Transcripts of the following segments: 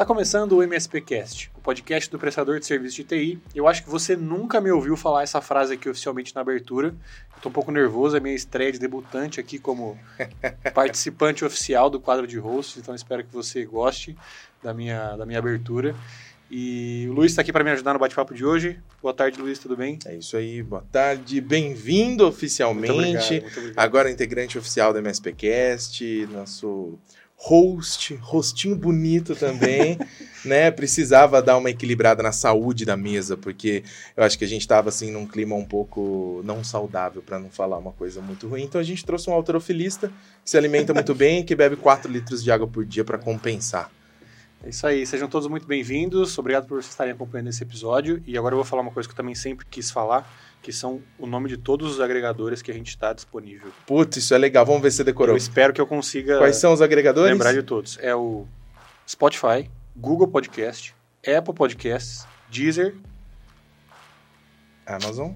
Está começando o MSPcast, o podcast do prestador de serviço de TI. Eu acho que você nunca me ouviu falar essa frase aqui oficialmente na abertura. Estou um pouco nervoso, é minha estreia de debutante aqui como participante oficial do quadro de hosts, então espero que você goste da minha, da minha abertura. E o Luiz está aqui para me ajudar no bate-papo de hoje. Boa tarde, Luiz, tudo bem? É isso aí, boa tarde. Bem-vindo oficialmente. Muito obrigado, muito obrigado. Agora integrante oficial do MSPcast, nosso host, rostinho bonito também, né? Precisava dar uma equilibrada na saúde da mesa, porque eu acho que a gente estava assim num clima um pouco não saudável, para não falar uma coisa muito ruim. Então a gente trouxe um alterofilista que se alimenta muito bem e que bebe 4 litros de água por dia para compensar. É isso aí, sejam todos muito bem-vindos. Obrigado por vocês estarem acompanhando esse episódio. E agora eu vou falar uma coisa que eu também sempre quis falar, que são o nome de todos os agregadores que a gente está disponível. Putz, isso é legal. Vamos ver se você decorou. Eu espero que eu consiga Quais são os agregadores? lembrar de todos. É o Spotify, Google Podcast, Apple Podcasts, Deezer, Amazon,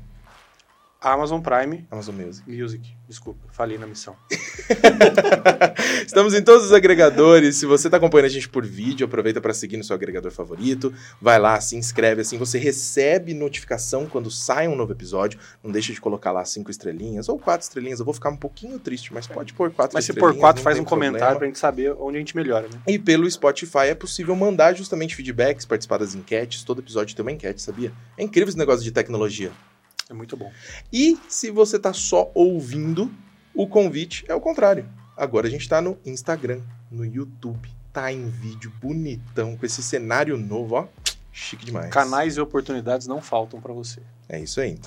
Amazon Prime, Amazon Music. Music. Desculpa, falei na missão. Estamos em todos os agregadores. Se você está acompanhando a gente por vídeo, aproveita para seguir no seu agregador favorito. Vai lá, se inscreve, assim você recebe notificação quando sai um novo episódio. Não deixa de colocar lá cinco estrelinhas ou quatro estrelinhas. Eu vou ficar um pouquinho triste, mas pode pôr quatro Mas se estrelinhas. por quatro, não faz tem um comentário problema. pra gente saber onde a gente melhora, né? E pelo Spotify é possível mandar justamente feedbacks, participar das enquetes. Todo episódio tem uma enquete, sabia? É incrível esse negócio de tecnologia. É muito bom. E se você tá só ouvindo, o convite é o contrário. Agora a gente tá no Instagram, no YouTube, tá em vídeo bonitão, com esse cenário novo, ó. Chique demais. Canais e oportunidades não faltam pra você. É isso aí.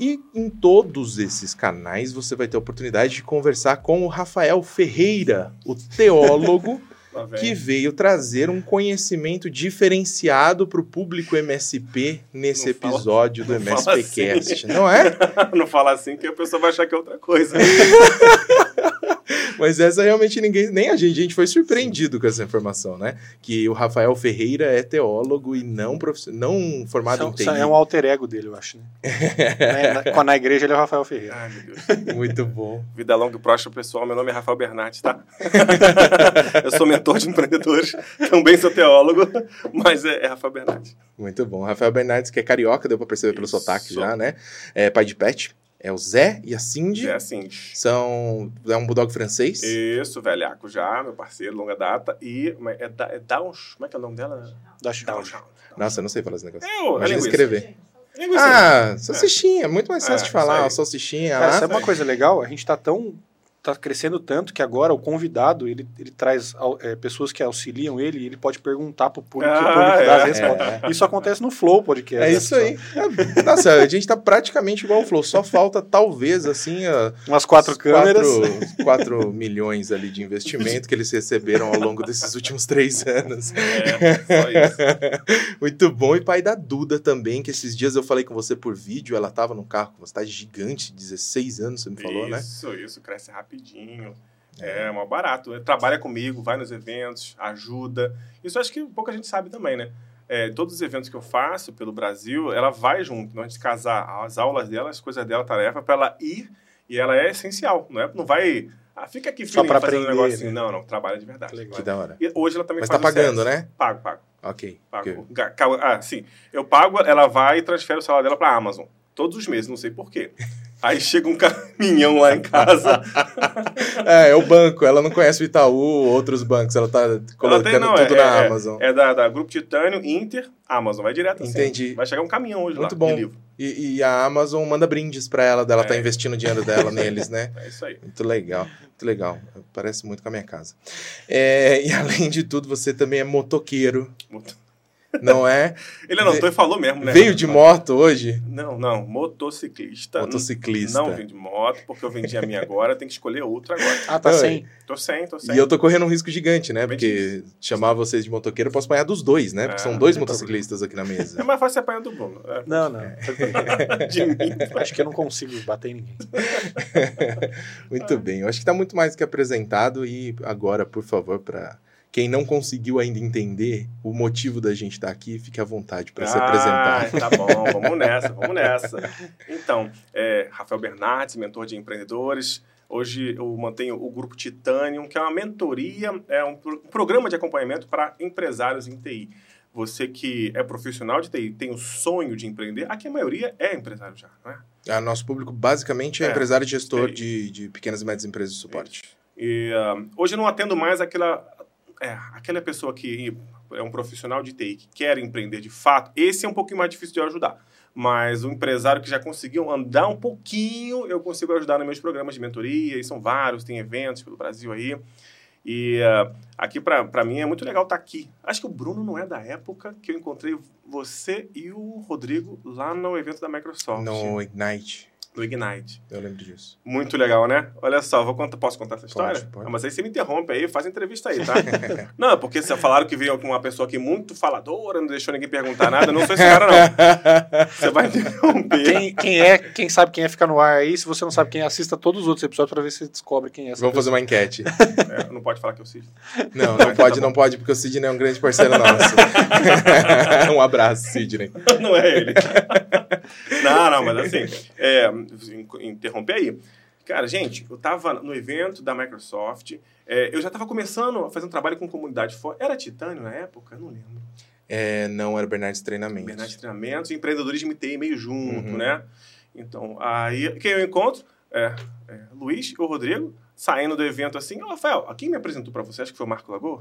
E em todos esses canais você vai ter a oportunidade de conversar com o Rafael Ferreira, o teólogo Vem. que veio trazer um conhecimento diferenciado para o público MSP nesse Não fala- episódio do fala MSPcast, não é? não fala assim que a pessoa vai achar que é outra coisa. Mas essa realmente ninguém, nem a gente, a gente foi surpreendido com essa informação, né? Que o Rafael Ferreira é teólogo e não, não formado São- em TI. são- é um alter ego dele, eu acho, né? Na, quando na igreja ele é o Rafael Ferreira. Ai, meu Deus. Muito bom. Vida longa e próspera, pessoal. Meu nome é Rafael Bernardes, tá? eu sou mentor de empreendedores, também sou teólogo, mas é, é Rafael Bernardes. Muito bom. Rafael Bernardes, que é carioca, deu pra perceber pelo sotaque já, né? É pai de pet. É o Zé e a Cindy. É assim. São. É um bulldog francês. Isso, velhaco já, meu parceiro, longa data. E mas é, da, é Down. Como é que é o nome dela? Chão. Downtown. Nossa, eu não sei falar esse negócio. É, é Imagina linguiça. escrever. Linguiça. Ah, salsichinha. Muito mais fácil É, de falar. Salsichinha. Cara, lá. sabe uma coisa legal? A gente tá tão. Tá crescendo tanto que agora o convidado ele, ele traz é, pessoas que auxiliam ele e ele pode perguntar pro público, Ah, o público dá as é. respostas. Isso acontece no Flow Podcast. É né, isso aí. É, Nossa, a gente tá praticamente igual o Flow. Só falta, talvez, assim, pessoal. Umas quatro câmeras. 4 milhões ali de investimento que eles receberam ao longo desses últimos três anos. É, só isso. Muito bom. E pai da Duda também, que esses dias eu falei com você por vídeo, ela tava no carro com você, tá gigante, 16 anos, você me falou, né? Isso, isso, cresce rapidinho. É, mó barato. Trabalha comigo, vai nos eventos, ajuda. Isso acho que pouca gente sabe também, né? É, todos os eventos que eu faço pelo Brasil, ela vai junto. Não a gente casar as aulas dela, as coisas dela, tarefa, para ela ir e ela é essencial. Não, é, não vai. Ah, fica aqui Só pra fazendo um aprender, negócio assim. né? Não, não, trabalha de verdade. Que legal. Que da hora. E hoje ela também Mas faz tá pagando, né? Pago, pago. Ok. pago. Ah, sim. Eu pago, ela vai e transfere o salário dela pra Amazon. Todos os meses, não sei por quê. Aí chega um caminhão lá em casa. É, é o banco. Ela não conhece o Itaú, outros bancos. Ela tá colocando tem, não, tudo é- na é- Amazon. É da, da Grupo Titânio, Inter, Amazon. Vai direto assim. Entendi. Vai chegar um caminhão hoje Muito lá, bom. de livro. E, e a Amazon manda brindes pra ela, dela tá É. investindo o dinheiro dela neles, né? É isso aí. Muito legal, muito legal. Parece muito com a minha casa. É, e além de tudo, você também é motoqueiro, não é? Ele anotou e falou mesmo, né? Veio de moto hoje? Não, não. Motociclista. Motociclista. Não vim de moto, porque eu vendi a minha agora, tem que escolher outra agora. Ah, tá Não, sem. Tô sem, tô sem. E eu tô correndo um risco gigante, né? Porque chamar vocês de motoqueiro, eu posso apanhar dos dois, né? Porque É, são dois não tem motociclistas aqui na É mesa. mais fácil apanhar do Bruno. É, Não, não. de mim. Acho que eu não consigo bater em ninguém. Muito bem, eu acho que tá muito mais do que apresentado. E agora, por favor, para quem não conseguiu ainda entender o motivo da gente estar aqui, fique à vontade para se apresentar. Ah, tá bom, vamos nessa, vamos nessa. Então, é, Rafael Bernardes, mentor de empreendedores. Hoje eu mantenho o Grupo Titanium, que é uma mentoria, é um, pro- um programa de acompanhamento para empresários em TI. Você que é profissional de TI, tem o sonho de empreender, aqui a maioria é empresário já, não é? Ah, nosso público basicamente é, É. empresário e gestor de, de pequenas e médias empresas de suporte. E ah, hoje eu não atendo mais aquela, é, aquela pessoa que é um profissional de TI que quer empreender de fato. Esse é um pouquinho mais difícil de ajudar. Mas o empresário que já conseguiu andar um pouquinho, eu consigo ajudar nos meus programas de mentoria, e são vários, tem eventos pelo Brasil aí. E ah, aqui, para mim, é muito legal estar aqui. Acho que o Bruno não é da época que eu encontrei você e o Rodrigo lá no evento da Microsoft, No Ignite, no Ignite. eu lembro disso. Muito legal, né? Olha só, vou contar, posso contar essa história? Pode, pode. Ah, mas aí você me interrompe aí, faz entrevista aí, tá? não, porque você falaram que veio uma pessoa aqui muito faladora, não deixou ninguém perguntar nada. Não sou esse cara, não. Você vai interromper. Quem, quem é, quem sabe quem é, fica no ar aí. Se você não sabe quem é, assista todos os outros episódios pra ver se você descobre quem é essa Vamos fazer pessoa. uma enquete. É, não pode falar que eu sei. Não, não pode, não pode, porque o Sidney é um grande parceiro nosso. um abraço, Sidney. não é ele. não, não, mas assim, é, interromper aí. Cara, gente, eu tava no evento da Microsoft, é, eu já tava começando a fazer um trabalho com comunidade fora. Era Titânio na época? Eu não lembro. É, não, era Bernardes Treinamentos. Bernardes Treinamentos e empreendedorismo TI meio junto, Uhum. né? Então, aí, quem eu encontro é, é Luiz e o Rodrigo, saindo do evento assim, ô, Rafael, quem me apresentou pra você? Acho que foi o Marco Lagoa?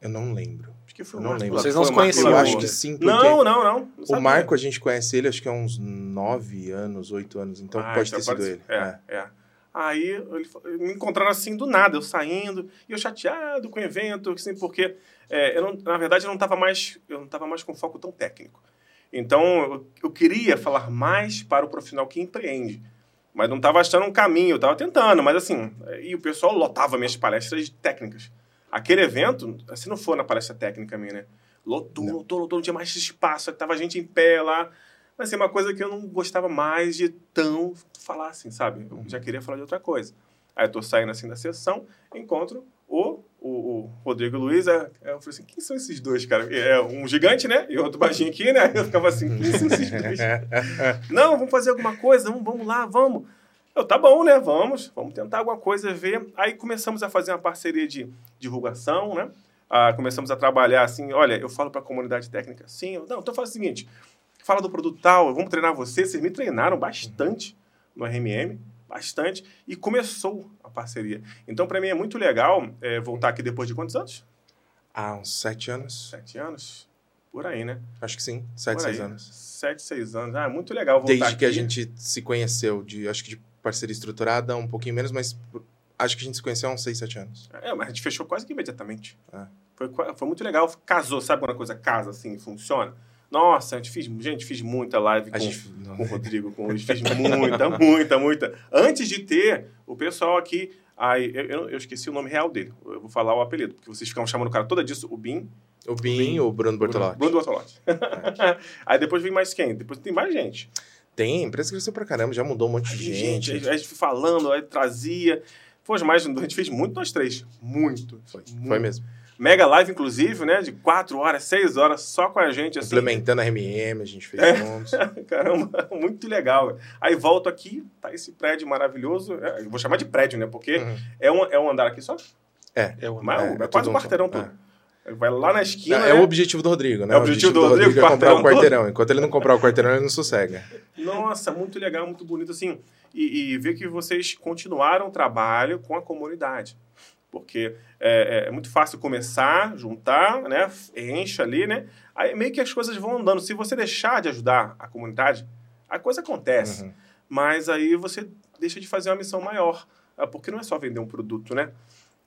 Eu não lembro. Acho que foi Eu o não Marco lembro. Vocês não se conheciam Eu acho que sim, porque Não, não, não. não o. Marco a gente conhece ele, acho que há uns nove anos, oito anos, então Ah, pode então ter sido pode ele. ser. É, é. Aí ele, me encontraram assim do nada, eu saindo, e eu chateado com o evento, assim, porque é, eu não, na verdade eu não estava mais, eu não tava mais com foco tão técnico. Então eu, eu queria falar mais para o profissional que empreende, mas não estava achando um caminho, eu estava tentando, mas assim, e o pessoal lotava minhas palestras técnicas. Aquele evento, se não for na palestra técnica minha, né? Lotou, Não. lotou, lotou, não tinha mais espaço, tava gente em pé lá. Mas é uma coisa que eu não gostava mais de tão falar assim, sabe? Eu já queria falar de outra coisa. Aí eu tô saindo assim da sessão, encontro o, o, o Rodrigo Luiz. Eu falei assim, quem são esses dois, cara? É um gigante, né? E outro baixinho aqui, né? Eu ficava assim, quem são esses dois? Não, vamos fazer alguma coisa, vamos, vamos lá, vamos. Eu, tá bom, né? Vamos, vamos tentar alguma coisa, ver. Aí começamos a fazer uma parceria de divulgação, né? Ah, começamos a trabalhar assim, olha, eu falo para a comunidade técnica assim, eu, não, então faz o seguinte, fala do produto tal, vamos treinar você. Vocês me treinaram bastante no RMM, bastante, e começou a parceria. Então, para mim é muito legal é, voltar aqui depois de quantos anos? Há uns sete anos? Sete anos? Por aí, né? Acho que sim, sete, seis anos. Sete, seis anos. Ah, muito legal voltar Desde que a aqui. gente se conheceu, de, acho que de parceria estruturada, um pouquinho menos, mas acho que a gente se conheceu há uns seis, sete anos. É, mas a gente fechou quase que imediatamente. É. Foi, foi muito legal. Casou, sabe quando a coisa casa assim funciona? Nossa, a gente fez, gente, fiz muita live A com, gente... com o Rodrigo, com o Luiz. Fiz muita, muita, muita. Antes de ter o pessoal aqui. Aí, eu, eu, esqueci o nome real dele. Eu vou falar o apelido, porque vocês ficam chamando o cara toda disso, o Bim. O Bin, o Bruno Bortolotti. Bruno Bortolotti. aí depois vem mais quem? Depois tem mais gente. Tem, a empresa cresceu pra caramba, já mudou um monte de gente. gente, a gente foi falando, aí trazia. Foi mais, a gente fez muito nós três. Muito. Foi, muito. foi mesmo. Mega live, inclusive, né? De quatro horas, seis horas, só com a gente, assim. Implementando a RMM, a gente fez É. juntos. Caramba, muito legal. Aí volto aqui, tá esse prédio maravilhoso. É, eu vou chamar de prédio, né? Porque Uhum. é, um, é um andar aqui só. É o Mas é, é é quase um quarteirão todo. Vai lá na esquina. É, é o objetivo do Rodrigo, né? É o objetivo do Rodrigo, é comprar o quarteirão quarteirão. Enquanto ele não comprar o quarteirão, ele não sossega. Nossa, muito legal, muito bonito, assim. E, e ver que vocês continuaram o trabalho com a comunidade. Porque é, é muito fácil começar, juntar, né? Enche ali, né? Aí meio que as coisas vão andando. Se você deixar de ajudar a comunidade, a coisa acontece. Uhum. Mas aí você deixa de fazer uma missão maior. Ah, Porque não é só vender um produto, né?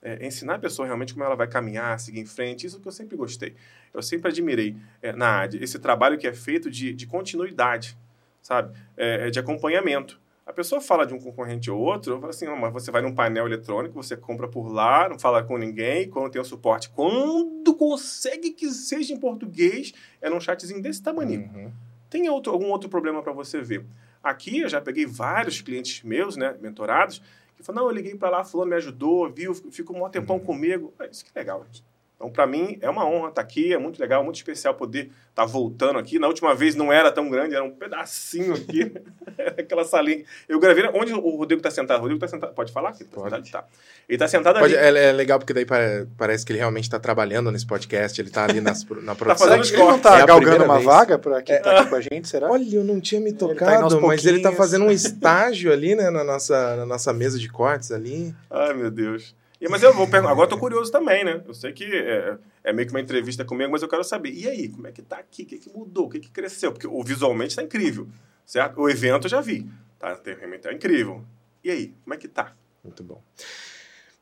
É ensinar a pessoa realmente como ela vai caminhar, seguir em frente. Isso que eu sempre gostei. Eu sempre admirei é, na AD esse trabalho que é feito de, de continuidade, sabe? É, é de acompanhamento. A pessoa fala de um concorrente ou outro, eu falo assim, "Ah, mas você vai num painel eletrônico, você compra por lá, não fala com ninguém, quando tem o suporte. Quando consegue que seja em português, é num chatzinho desse tamanho. Uhum. Tem outro, algum outro problema para você ver? Aqui eu já peguei vários clientes meus, né, mentorados, que falam, não, eu liguei para lá, fulano me ajudou, viu, ficou um tempão Uhum. comigo. Ah, Isso que legal, gente. Então, para mim, é uma honra estar aqui, é muito legal, muito especial poder estar voltando aqui. Na última vez não era tão grande, era um pedacinho aqui, aquela salinha. Eu gravei onde o Rodrigo está sentado. O Rodrigo está sentado, pode falar? Ele tá pode. Sentado? Tá. Ele está sentado Pode, ali. é, é legal porque daí pare- parece que ele realmente está trabalhando nesse podcast, ele está ali nas, na produção. fazendo Ele não É tá a galgando uma vez. vaga para aqui, tá aqui com a gente, será? Olha, eu não tinha me Ele tá tocado, mas ele tá pouquinhos. fazendo um estágio ali, né, na nossa, na nossa mesa de cortes ali. Ai, meu Deus. E, mas eu vou perguntar, agora eu tô curioso também, né? Eu sei que é, é meio que uma entrevista comigo, mas eu quero saber. E aí, como é que tá aqui? O que, que mudou? O que, que cresceu? Porque o visualmente tá incrível, certo? O evento eu já vi. Tá, realmente tá incrível. E aí, como é que tá? Muito bom.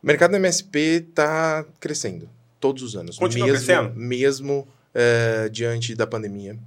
O mercado do MSP está crescendo todos os anos. Continua mesmo, crescendo? Mesmo eh, diante da pandemia,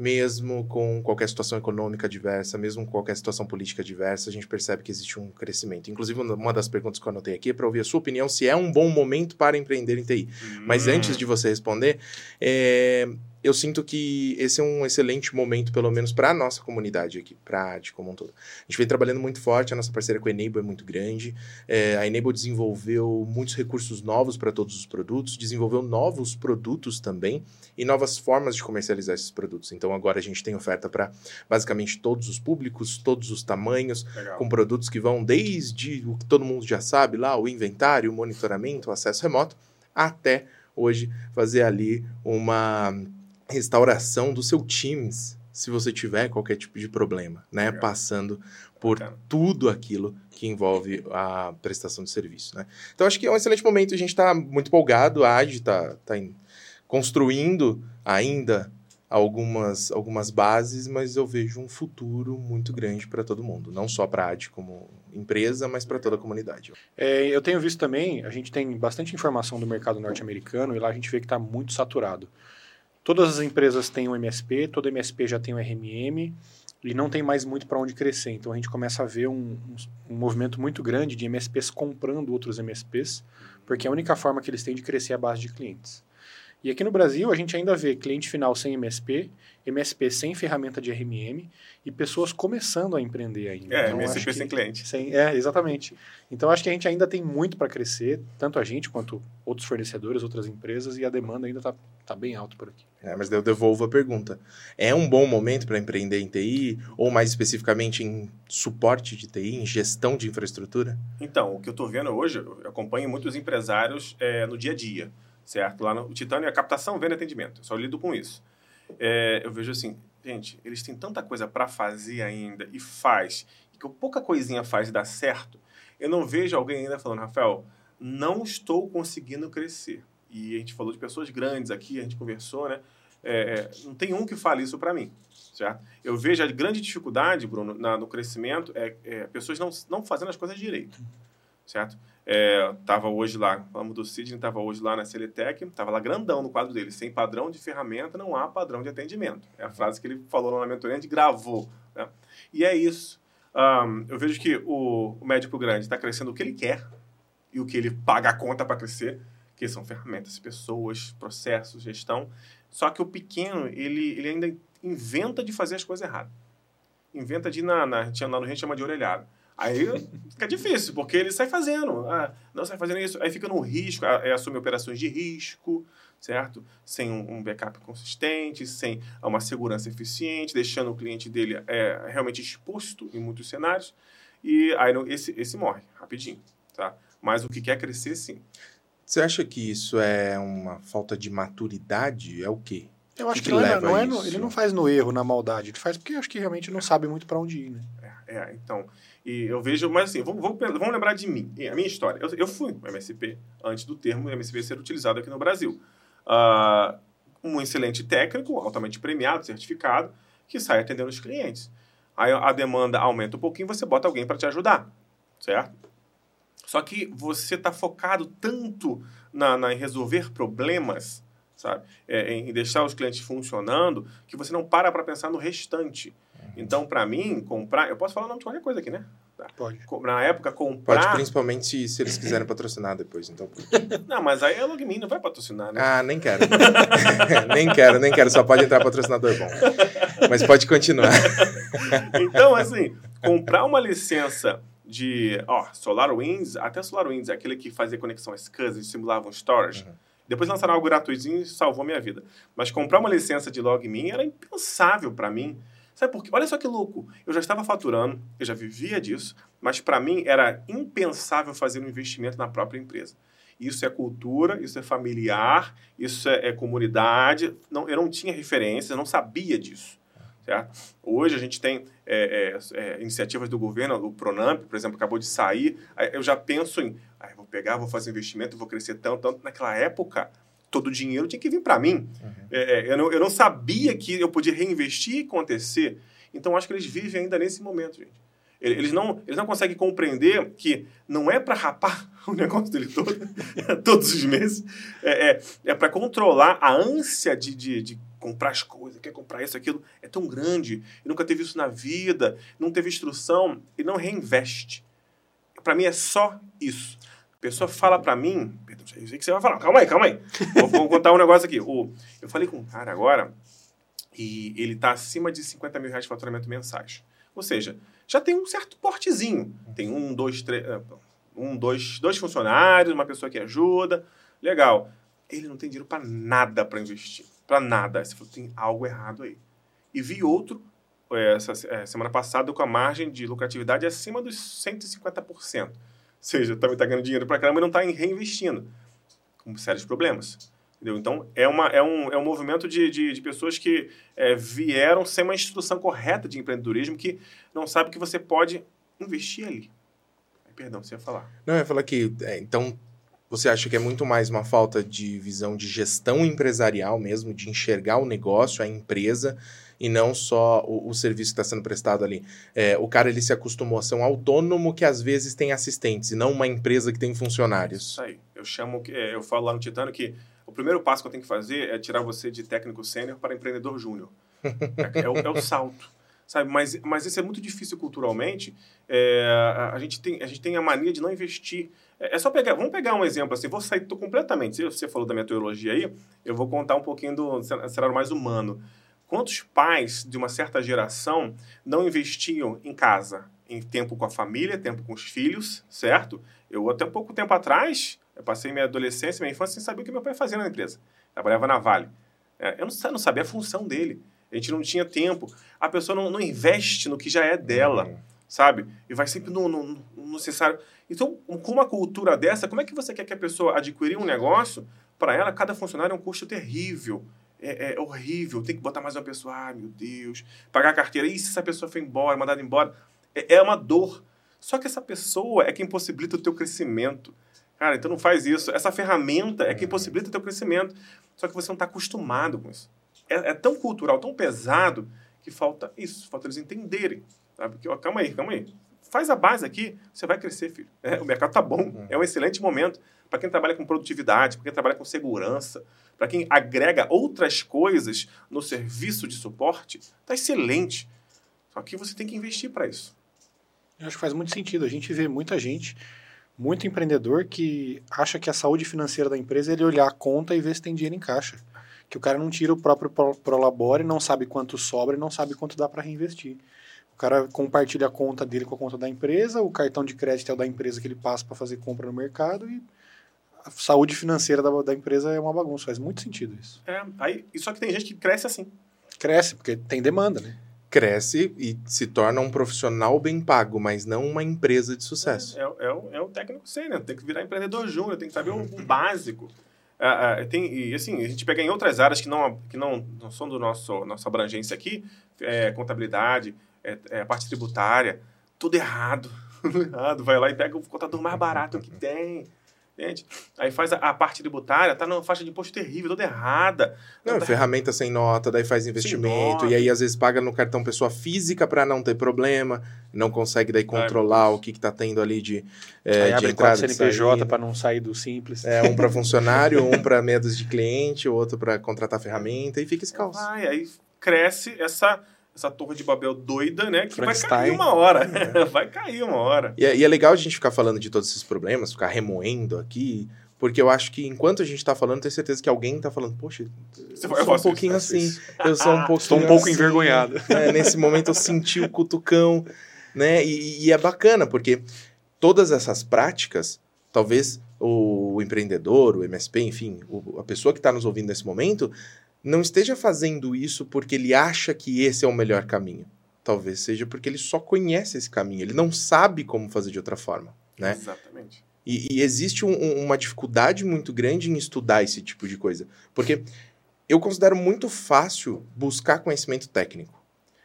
mesmo com qualquer situação econômica diversa, mesmo com qualquer situação política diversa, a gente percebe que existe um crescimento. Inclusive, uma das perguntas que eu anotei aqui é para ouvir a sua opinião se é um bom momento para empreender em TI. Mas Hum, antes de você responder, é, eu sinto que esse é um excelente momento, pelo menos para a nossa comunidade aqui, para a AD como um todo. A gente vem trabalhando muito forte, a nossa parceria com a Enable é muito grande. É, a Enable desenvolveu muitos recursos novos para todos os produtos, desenvolveu novos produtos também e novas formas de comercializar esses produtos. Então agora a gente tem oferta para basicamente todos os públicos, todos os tamanhos, Legal. com produtos que vão desde o que todo mundo já sabe lá, o inventário, o monitoramento, o acesso remoto, até hoje fazer ali uma restauração do seu Teams, se você tiver qualquer tipo de problema, né? Legal. Passando por Bacana. tudo aquilo que envolve a prestação de serviço, né? Então acho que é um excelente momento, a gente está muito empolgado, a AD está tá em- construindo ainda algumas, algumas bases, mas eu vejo um futuro muito grande para todo mundo, não só para a AD como empresa, mas para toda a comunidade. É, eu tenho visto também, a gente tem bastante informação do mercado norte-americano e lá a gente vê que está muito saturado. Todas as empresas têm um MSP, todo MSP já tem um RMM e não tem mais muito para onde crescer. Então a gente começa a ver um, um- movimento muito grande de MSPs comprando outros MSPs, porque é a única forma que eles têm de crescer é a base de clientes. E aqui no Brasil a gente ainda vê cliente final sem MSP, MSP sem ferramenta de RMM e pessoas começando a empreender ainda. É, Então, MSP que- sem cliente. sem- é, exatamente. Então acho que a gente ainda tem muito para crescer, tanto a gente quanto outros fornecedores, outras empresas, e a demanda ainda está tá bem alta por aqui. É, mas daí eu devolvo a pergunta. É um bom momento para empreender em TI, ou mais especificamente em suporte de TI, em gestão de infraestrutura? Então, o que eu estou vendo hoje, eu acompanho muitos empresários é, no dia a dia, certo? Lá no o Titânio é captação, venda e atendimento. Eu só lido com isso. É, eu vejo assim, gente, eles têm tanta coisa para fazer ainda e faz, que pouca coisinha faz dá certo. Eu não vejo alguém ainda falando, Rafael, não estou conseguindo crescer. E a gente falou de pessoas grandes aqui, a gente conversou, né? É, é, não tem um que fale isso para mim, certo? Eu vejo a grande dificuldade, Bruno, na- no crescimento é, é pessoas não, não fazendo as coisas direito, certo? É, tava hoje lá, falamos do Sidney, tava hoje lá na Celetec, tava lá grandão no quadro dele, sem padrão de ferramenta não há padrão de atendimento. É a frase que ele falou lá na mentoria, a gravou, né? E é isso. Ahn, eu vejo que o, o médico grande está crescendo o que ele quer e o que ele paga a conta para crescer, que são ferramentas, pessoas, processos, gestão. Só que o pequeno, ele, ele ainda inventa de fazer as coisas erradas. Inventa de ir na, na, a gente- lá no Rio chama de orelhada. Aí fica difícil, porque ele sai fazendo. Ah, não sai fazendo isso. Aí fica no risco, ah, é, assume operações de risco, certo? Sem um, um backup consistente, sem uma segurança eficiente, deixando o cliente dele é, realmente exposto em muitos cenários. E aí esse, esse morre rapidinho, tá? Mas o que quer crescer, sim. Você acha que isso é uma falta de maturidade? É o quê? Eu acho que que, não é, leva não a é no- isso? ele não faz no erro, na maldade, ele faz porque acho que realmente não sabe muito para onde ir, né? É, é, então. E eu vejo, mas assim, vamos, vamos, lembrar de mim, a minha história. Eu, eu fui MSP antes do termo MSP ser utilizado aqui no Brasil. Ah, um excelente técnico, altamente premiado, certificado, que sai atendendo os clientes. Aí a demanda aumenta um pouquinho, você bota alguém para te ajudar, certo? Só que você está focado tanto na, na- em resolver problemas, sabe? É, em deixar os clientes funcionando, que você não para para pensar no restante. Então, para mim, comprar. Eu posso falar o nome de qualquer coisa aqui, né? Pode. Co- Na época, Pode, comprar. principalmente se, se eles quiserem patrocinar depois. Então, Não, mas aí a Logmin não vai patrocinar, né? ah, nem quero. nem quero, nem quero. Só pode entrar patrocinador bom. Mas pode continuar. Então, assim, comprar uma licença de. Ó, SolarWinds, até SolarWinds, aquele que fazia conexão às SCSI e simulava um storage. Depois lançaram algo gratuitinho e salvou minha vida. Mas comprar uma licença de LogMe era impensável para mim. Sabe por quê? Olha só que louco. Eu já estava faturando, eu já vivia disso, mas para mim era impensável fazer um investimento na própria empresa. Isso é cultura, isso é familiar, isso é, é comunidade. Não, eu não tinha referência, eu não sabia disso. Certo? Hoje a gente tem é, é, é, iniciativas do governo, o Pronamp, por exemplo, acabou de sair. Eu já penso em, ah, vou pegar, vou fazer investimento, vou crescer tanto, tanto. Naquela época, todo o dinheiro tinha que vir para mim. Uhum. É, é, eu, não, eu não sabia que eu podia reinvestir e acontecer. Então, acho que eles vivem ainda nesse momento, gente. Eles não, eles não conseguem compreender que não é para rapar o negócio dele todo, todos os meses. É, é, é para controlar a ânsia de, de, de, comprar as coisas, quer comprar isso, aquilo. É tão grande. Nunca teve isso na vida, não teve instrução e não reinveste. Para mim é só isso. A pessoa fala para mim, eu sei que você vai falar, calma aí, calma aí. Vou, vou contar um negócio aqui. O, eu falei com um cara agora e ele está acima de 50 mil reais de faturamento mensais. Ou seja, já tem um certo portezinho. Tem um, dois, três, é, um, dois, dois funcionários, uma pessoa que ajuda. Legal. Ele não tem dinheiro para nada para investir. Para nada. Você falou, tem algo errado aí. E vi outro essa é, semana passada com a margem de lucratividade acima dos 150%. Ou seja, também está ganhando dinheiro para caramba e não está reinvestindo. Com sérios problemas. Entendeu? Então, é, uma, é, um, é um movimento de, de, de pessoas que é, vieram sem uma instrução correta de empreendedorismo, que não sabe que você pode investir ali. Perdão, você ia falar. Não, eu ia falar que, é, então, você acha que é muito mais uma falta de visão de gestão empresarial mesmo, de enxergar o negócio, a empresa, e não só o, o serviço que está sendo prestado ali. É, o cara ele se acostumou a ser um autônomo que às vezes tem assistentes, e não uma empresa que tem funcionários. Isso aí. Eu chamo, é, eu falo lá no Titano que o primeiro passo que eu tenho que fazer é tirar você de técnico sênior para empreendedor júnior. É, é, o, é, o, salto. Sabe? Mas, mas isso é muito difícil culturalmente. É, a, a, gente tem, a gente tem a mania de não investir. É, é só pegar. Vamos pegar um exemplo assim. Vou sair completamente. Se você falou da minha teologia aí, eu vou contar um pouquinho do cenário mais humano. Quantos pais de uma certa geração não investiam em casa, em tempo com a família, tempo com os filhos, certo? Eu, até pouco tempo atrás, eu passei minha adolescência, minha infância sem saber o que meu pai fazia na empresa. Trabalhava na Vale. É, eu não, sabia a função dele. A gente não tinha tempo. A pessoa não, não investe no que já é dela, uhum. sabe? E vai sempre no, no, no, necessário. Então, com uma cultura dessa, como é que você quer que a pessoa adquirir um negócio? Para ela, cada funcionário é um custo terrível. É, é, horrível. Tem que botar mais uma pessoa. Ai, meu Deus. Pagar a carteira. E se essa pessoa foi embora, mandada embora? É, é uma dor. Só que essa pessoa é quem possibilita o teu crescimento. Cara, então não faz isso. Essa ferramenta é que impossibilita o teu crescimento. Só que você não está acostumado com isso. É, é, tão cultural, tão pesado, que falta isso. Falta eles entenderem. Sabe? Que, ó, calma aí, calma aí. Faz a base aqui, você vai crescer, filho. É, o mercado tá bom. Uhum. É um excelente momento. Para quem trabalha com produtividade, para quem trabalha com segurança, para quem agrega outras coisas no serviço de suporte, tá excelente. Só que você tem que investir para isso. Eu acho que faz muito sentido. A gente vê muita gente muito empreendedor que acha que a saúde financeira da empresa é ele olhar a conta e ver se tem dinheiro em caixa. Que o cara não tira o próprio Prolabore, não sabe quanto sobra e não sabe quanto dá para reinvestir. O cara compartilha a conta dele com a conta da empresa, o cartão de crédito é o da empresa que ele passa para fazer compra no mercado e a saúde financeira da, da, empresa é uma bagunça. Faz muito sentido isso. É, aí, só que tem gente que cresce assim. Cresce, porque tem demanda, né? cresce e se torna um profissional bem pago, mas não uma empresa de sucesso. É, é, é, o, é o técnico sênior, tem que virar empreendedor júnior, tem que saber o, o básico. É, tem, e assim, a gente pega em outras áreas que não, que não, não são do nosso nossa abrangência aqui, é, contabilidade, é, é, a parte tributária, tudo errado, tudo errado. Vai lá e pega o contador mais barato que tem, Entende? Aí faz a, a, parte tributária, tá numa faixa de imposto terrível, toda errada. Não, tá... ferramenta sem nota, daí faz investimento, e aí às vezes paga no cartão pessoa física para não ter problema, não consegue daí controlar Ai, o que, que tá tendo ali de, é, aí de abre entrada. CNPJ para não sair do simples. É, um para funcionário, um para medos de cliente, outro para contratar ferramenta, e fica esse caos. Vai, aí cresce essa essa torre de Babel doida, né? Que vai cair uma hora. É. vai cair uma hora. E é, e é, legal a gente ficar falando de todos esses problemas, ficar remoendo aqui, porque eu acho que enquanto a gente está falando, tenho certeza que alguém está falando, poxa, eu, eu sou um pouquinho isso, assim. Eu sou um pouquinho Estou um pouco assim, envergonhado. Né? Nesse momento eu senti o cutucão, né? E, e é bacana, porque todas essas práticas talvez o empreendedor, o MSP, enfim, o- a pessoa que está nos ouvindo nesse momento, não esteja fazendo isso porque ele acha que esse é o melhor caminho. Talvez seja porque ele só conhece esse caminho, ele não sabe como fazer de outra forma, né? Exatamente. E, e existe um- um- uma dificuldade muito grande em estudar esse tipo de coisa. Porque eu considero muito fácil buscar conhecimento técnico.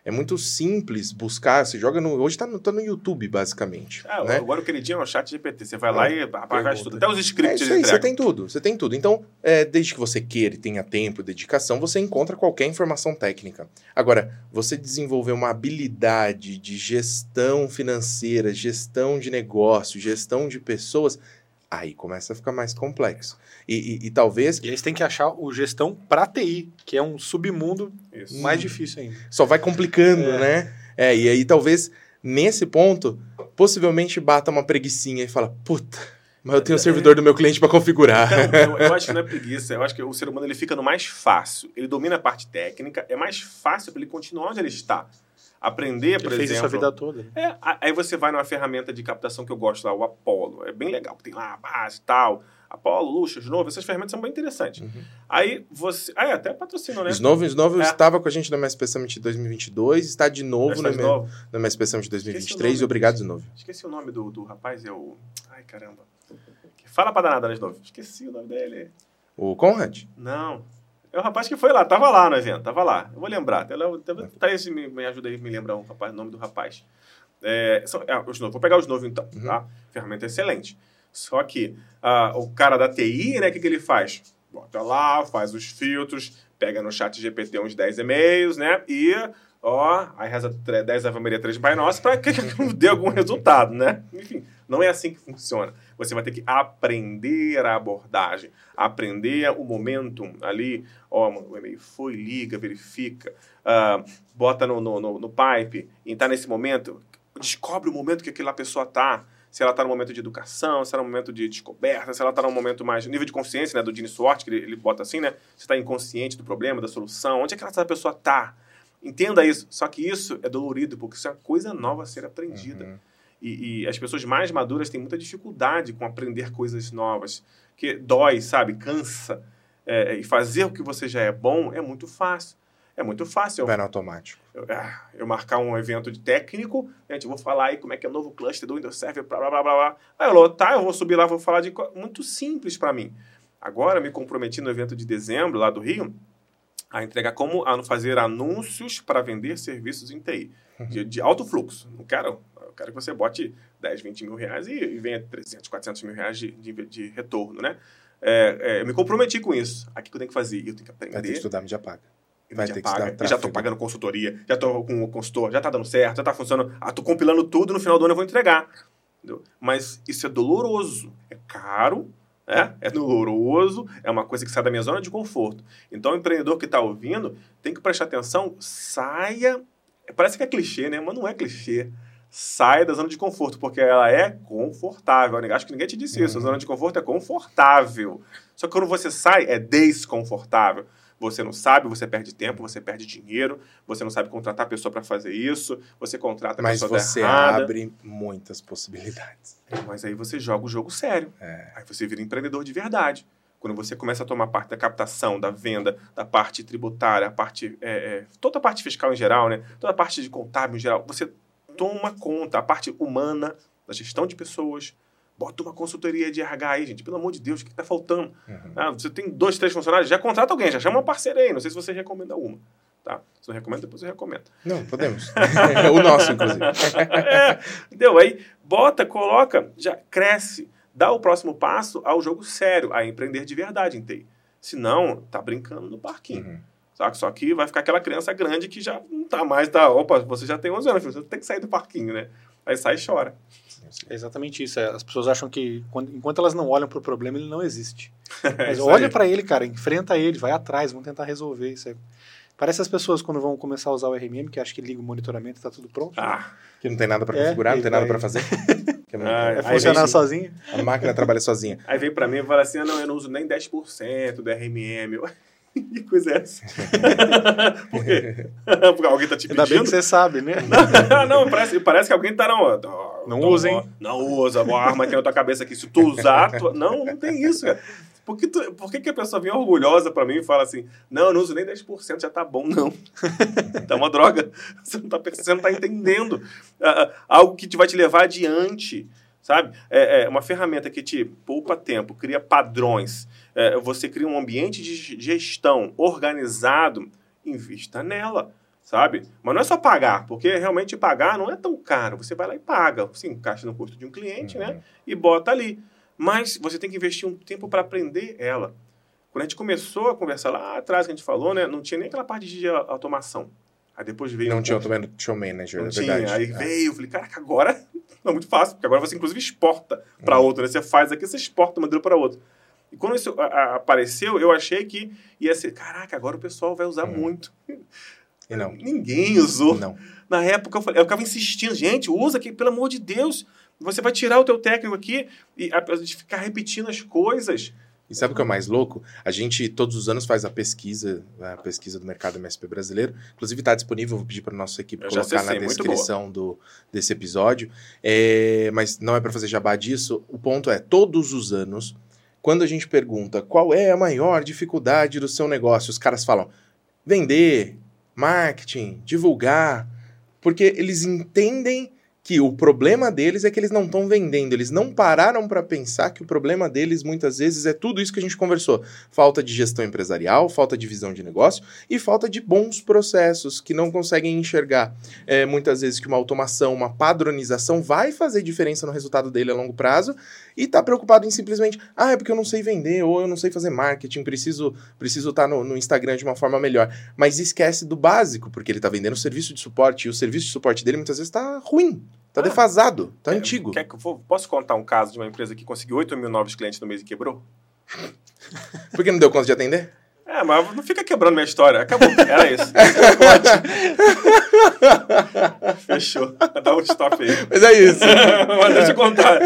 É muito simples buscar, você joga no. Hoje tá no, tá no YouTube, basicamente. Ah, né? Agora o queridinho é o chat GPT. Você vai lá e apaga tudo. Até os É scripts isso ele aí, você tem tudo, você tem tudo. Então, é, desde que você queira e tenha tempo e dedicação, você encontra qualquer informação técnica. Agora, você desenvolver uma habilidade de gestão financeira, gestão de negócio, gestão de pessoas, aí começa a ficar mais complexo. E, e- e talvez E aí você tem que achar o gestão pra TI, que é um submundo Isso. mais difícil ainda. só vai complicando, né? É, e aí talvez nesse ponto, possivelmente bata uma preguiçinha e fala, puta, mas eu tenho o servidor do meu cliente para configurar. Então, eu, eu acho que não é preguiça. Eu acho que o ser humano ele fica no mais fácil. Ele domina a parte técnica. É mais fácil para ele continuar onde ele está. Aprender, por Ele fez exemplo. isso a vida toda. né? É, aí você vai numa ferramenta de captação que eu gosto lá, o Apollo. É bem legal, tem lá a base e tal. Apollo, Luxas, Novo, essas ferramentas são bem interessantes. Uhum. Aí você. Ah, é, até patrocina, né? Snovo, Snovo É. estava com a gente no MSP Summit 2022, está de novo no, de novo. no MSP Summit Esqueci o 2023. nome. Obrigado, Snovo. Esqueci o nome do, do rapaz, é o. Ai, caramba. Fala pra danada, né, de novo. Esqueci o nome dele. O Conrad? Não. É o rapaz que foi lá, tava lá no evento, tava lá. Eu vou lembrar. Thaís me, me ajuda aí, me lembrar o, rapaz, o nome do rapaz. É, são, é, os novos. Vou pegar os novos então, Uhum. tá? Ferramenta excelente. Só que ah, o cara da TI, né, o que, que ele faz? Bota lá, faz os filtros, pega no chat GPT uns 10 e-mails, né? E, ó, aí reza tre- 10 Ave Maria 3 Pai Nosso pra que dê algum resultado, né? Enfim, não é assim que funciona. Você vai ter que aprender a abordagem, aprender o momentum ali. Ó, o e-mail foi, liga, verifica, ah, bota no, no, no, no pipe e tá nesse momento, descobre o momento que aquela pessoa tá. Se ela está no momento de educação, se ela está no momento de descoberta, se ela está no momento mais. nível de consciência, né? Do Gene Swart, que ele, ele bota assim, né? Você está inconsciente do problema, da solução. Onde é que essa pessoa está? Entenda isso. Só que isso é dolorido, porque isso é uma coisa nova a ser aprendida. Uhum. E, e as pessoas mais maduras têm muita dificuldade com aprender coisas novas, que dói, sabe? Cansa. É, e fazer o que você já é bom é muito fácil. É muito fácil. Vai no automático. eu, ah, eu marcar um evento de técnico, gente, eu vou falar aí como é que é o novo cluster do Windows Server, blá, blá, blá, blá, blá. Aí eu, vou, tá, eu vou subir lá, vou falar de... Muito simples para mim. Agora, me comprometi no evento de dezembro, lá do Rio, a entregar como a fazer anúncios para vender serviços em TI, de, de alto fluxo. Não quero, eu quero que você bote 10, 20 mil reais e, e venha 300, 400 mil reais de, de, de retorno, né? É, é, eu me comprometi com isso. Aqui que eu tenho que fazer? Eu tenho que Vai ter que aprender. estão mídia paga. Eu vai já ter que paga, dar eu já estou tráfego. pagando consultoria, já estou com o consultor, já está dando certo, já está funcionando. Ah, estou compilando tudo, no final do ano eu vou entregar. Entendeu? Mas isso é doloroso, é caro, é, é doloroso, é uma coisa que sai da minha zona de conforto. Então, o empreendedor que está ouvindo tem que prestar atenção, saia. Parece que é clichê, né? Mas não é clichê. Saia da zona de conforto, porque ela é confortável. Eu acho que ninguém te disse isso. A Uhum. zona de conforto é confortável. Só que quando você sai, é desconfortável. Você não sabe, você perde tempo, você perde dinheiro, você não sabe contratar a pessoa para fazer isso, você contrata a Mas pessoa você errada. abre muitas possibilidades. Mas aí você joga o jogo sério. É. Aí você vira empreendedor de verdade. Quando você começa a tomar parte da captação, da venda, da parte tributária, a parte, é, é, toda a parte fiscal em geral, né? toda a parte de contábil em geral, você toma conta, a parte humana, da gestão de pessoas. Bota uma consultoria de RH aí, gente. Pelo amor de Deus, o que está faltando? Uhum. Ah, você tem dois, três funcionários, já contrata alguém, já chama uma parceira aí. Não sei se você recomenda uma. Tá? Se não recomenda, depois eu recomendo. Não, podemos. o nosso, inclusive. é, entendeu? Aí bota, coloca, já cresce. Dá o próximo passo ao jogo sério, a empreender de verdade em TI. Senão, tá brincando no parquinho. Uhum. Saca? Só que vai ficar aquela criança grande que já não tá mais, tá, opa, você já tem 11 anos, filho, você tem que sair do parquinho, né? Aí sai e chora. É exatamente isso. é, As pessoas acham que quando- enquanto elas não olham pro problema, ele não existe. É Mas isso olha para ele, cara, enfrenta ele, vai atrás, vamos tentar resolver isso aí. Parece as pessoas quando vão começar a usar o RMM, que acham que liga o monitoramento e tá tudo pronto. Ah, Que não tem nada para É, configurar, não e tem nada para fazer. É Ah, aí funcionar vem- sozinho. A máquina trabalha sozinha. aí vem pra mim e fala assim: ah, não, eu não uso nem 10% do RMM. que coisa é essa? Por quê? Porque alguém tá te pedindo? Ainda bem que você sabe, né? não, parece, parece que alguém tá, não. Não usa, hein? Não usa, uma arma aqui na tua cabeça aqui. Se tu usar, tu... não, não tem isso, cara. Por que, tu, por que, que a pessoa vem orgulhosa pra mim e fala assim, não, eu não uso nem 10%, já tá bom, não. tá uma droga. Você não tá, você não tá entendendo. Uh, algo que te vai te levar adiante, sabe? É, é uma ferramenta que te poupa tempo, cria padrões, é, você cria um ambiente de gestão organizado, invista nela sabe? Mas não é só pagar, porque realmente pagar não é tão caro. Você vai lá e paga, você encaixa no custo de um cliente, né? uhum. né? E bota ali. Mas você tem que investir um tempo para aprender ela. Quando a gente começou a conversar lá atrás, que a gente falou, né? Não tinha nem aquela parte de automação. Aí depois veio... Não um tinha automation manager, não é tinha. verdade. Aí é. veio, eu falei, caraca, agora não é muito fácil, porque agora você inclusive exporta para uhum. outro, né? Você faz aqui, você exporta o modelo para outro. E quando isso apareceu, eu achei que ia ser, caraca, agora o pessoal vai usar uhum. muito. E não. Ninguém usou. Não. Na época eu, falei, eu ficava insistindo, gente, usa aqui, pelo amor de Deus. Você vai tirar o teu técnico aqui e a, a gente ficar repetindo as coisas. E sabe o que é mais louco? A gente todos os anos faz a pesquisa, a pesquisa do mercado MSP brasileiro. Inclusive está disponível, vou pedir para nossa equipe eu colocar na descrição do, desse episódio. É, mas não é para fazer jabá disso. O ponto é, todos os anos, quando a gente pergunta qual é a maior dificuldade do seu negócio, os caras falam vender, marketing, divulgar, porque eles entendem que o problema deles é que eles não estão vendendo, eles não pararam para pensar que o problema deles muitas vezes é tudo isso que a gente conversou: falta de gestão empresarial, falta de visão de negócio e falta de bons processos que não conseguem enxergar é, muitas vezes que uma automação, uma padronização vai fazer diferença no resultado dele a longo prazo e está preocupado em simplesmente, ah, é porque eu não sei vender ou eu não sei fazer marketing, preciso preciso estar tá no, no, Instagram de uma forma melhor, mas esquece do básico porque ele está vendendo serviço de suporte e o serviço de suporte dele muitas vezes está ruim. Tá ah, defasado, tá é, antigo. Quer que eu posso contar um caso de uma empresa que conseguiu 8 mil novos clientes no mês e quebrou? Por que não deu conta de atender? É, mas não fica quebrando minha história. Acabou. Era isso. Fechou. Dá um stop aí. Mas é isso. mas deixa eu contar.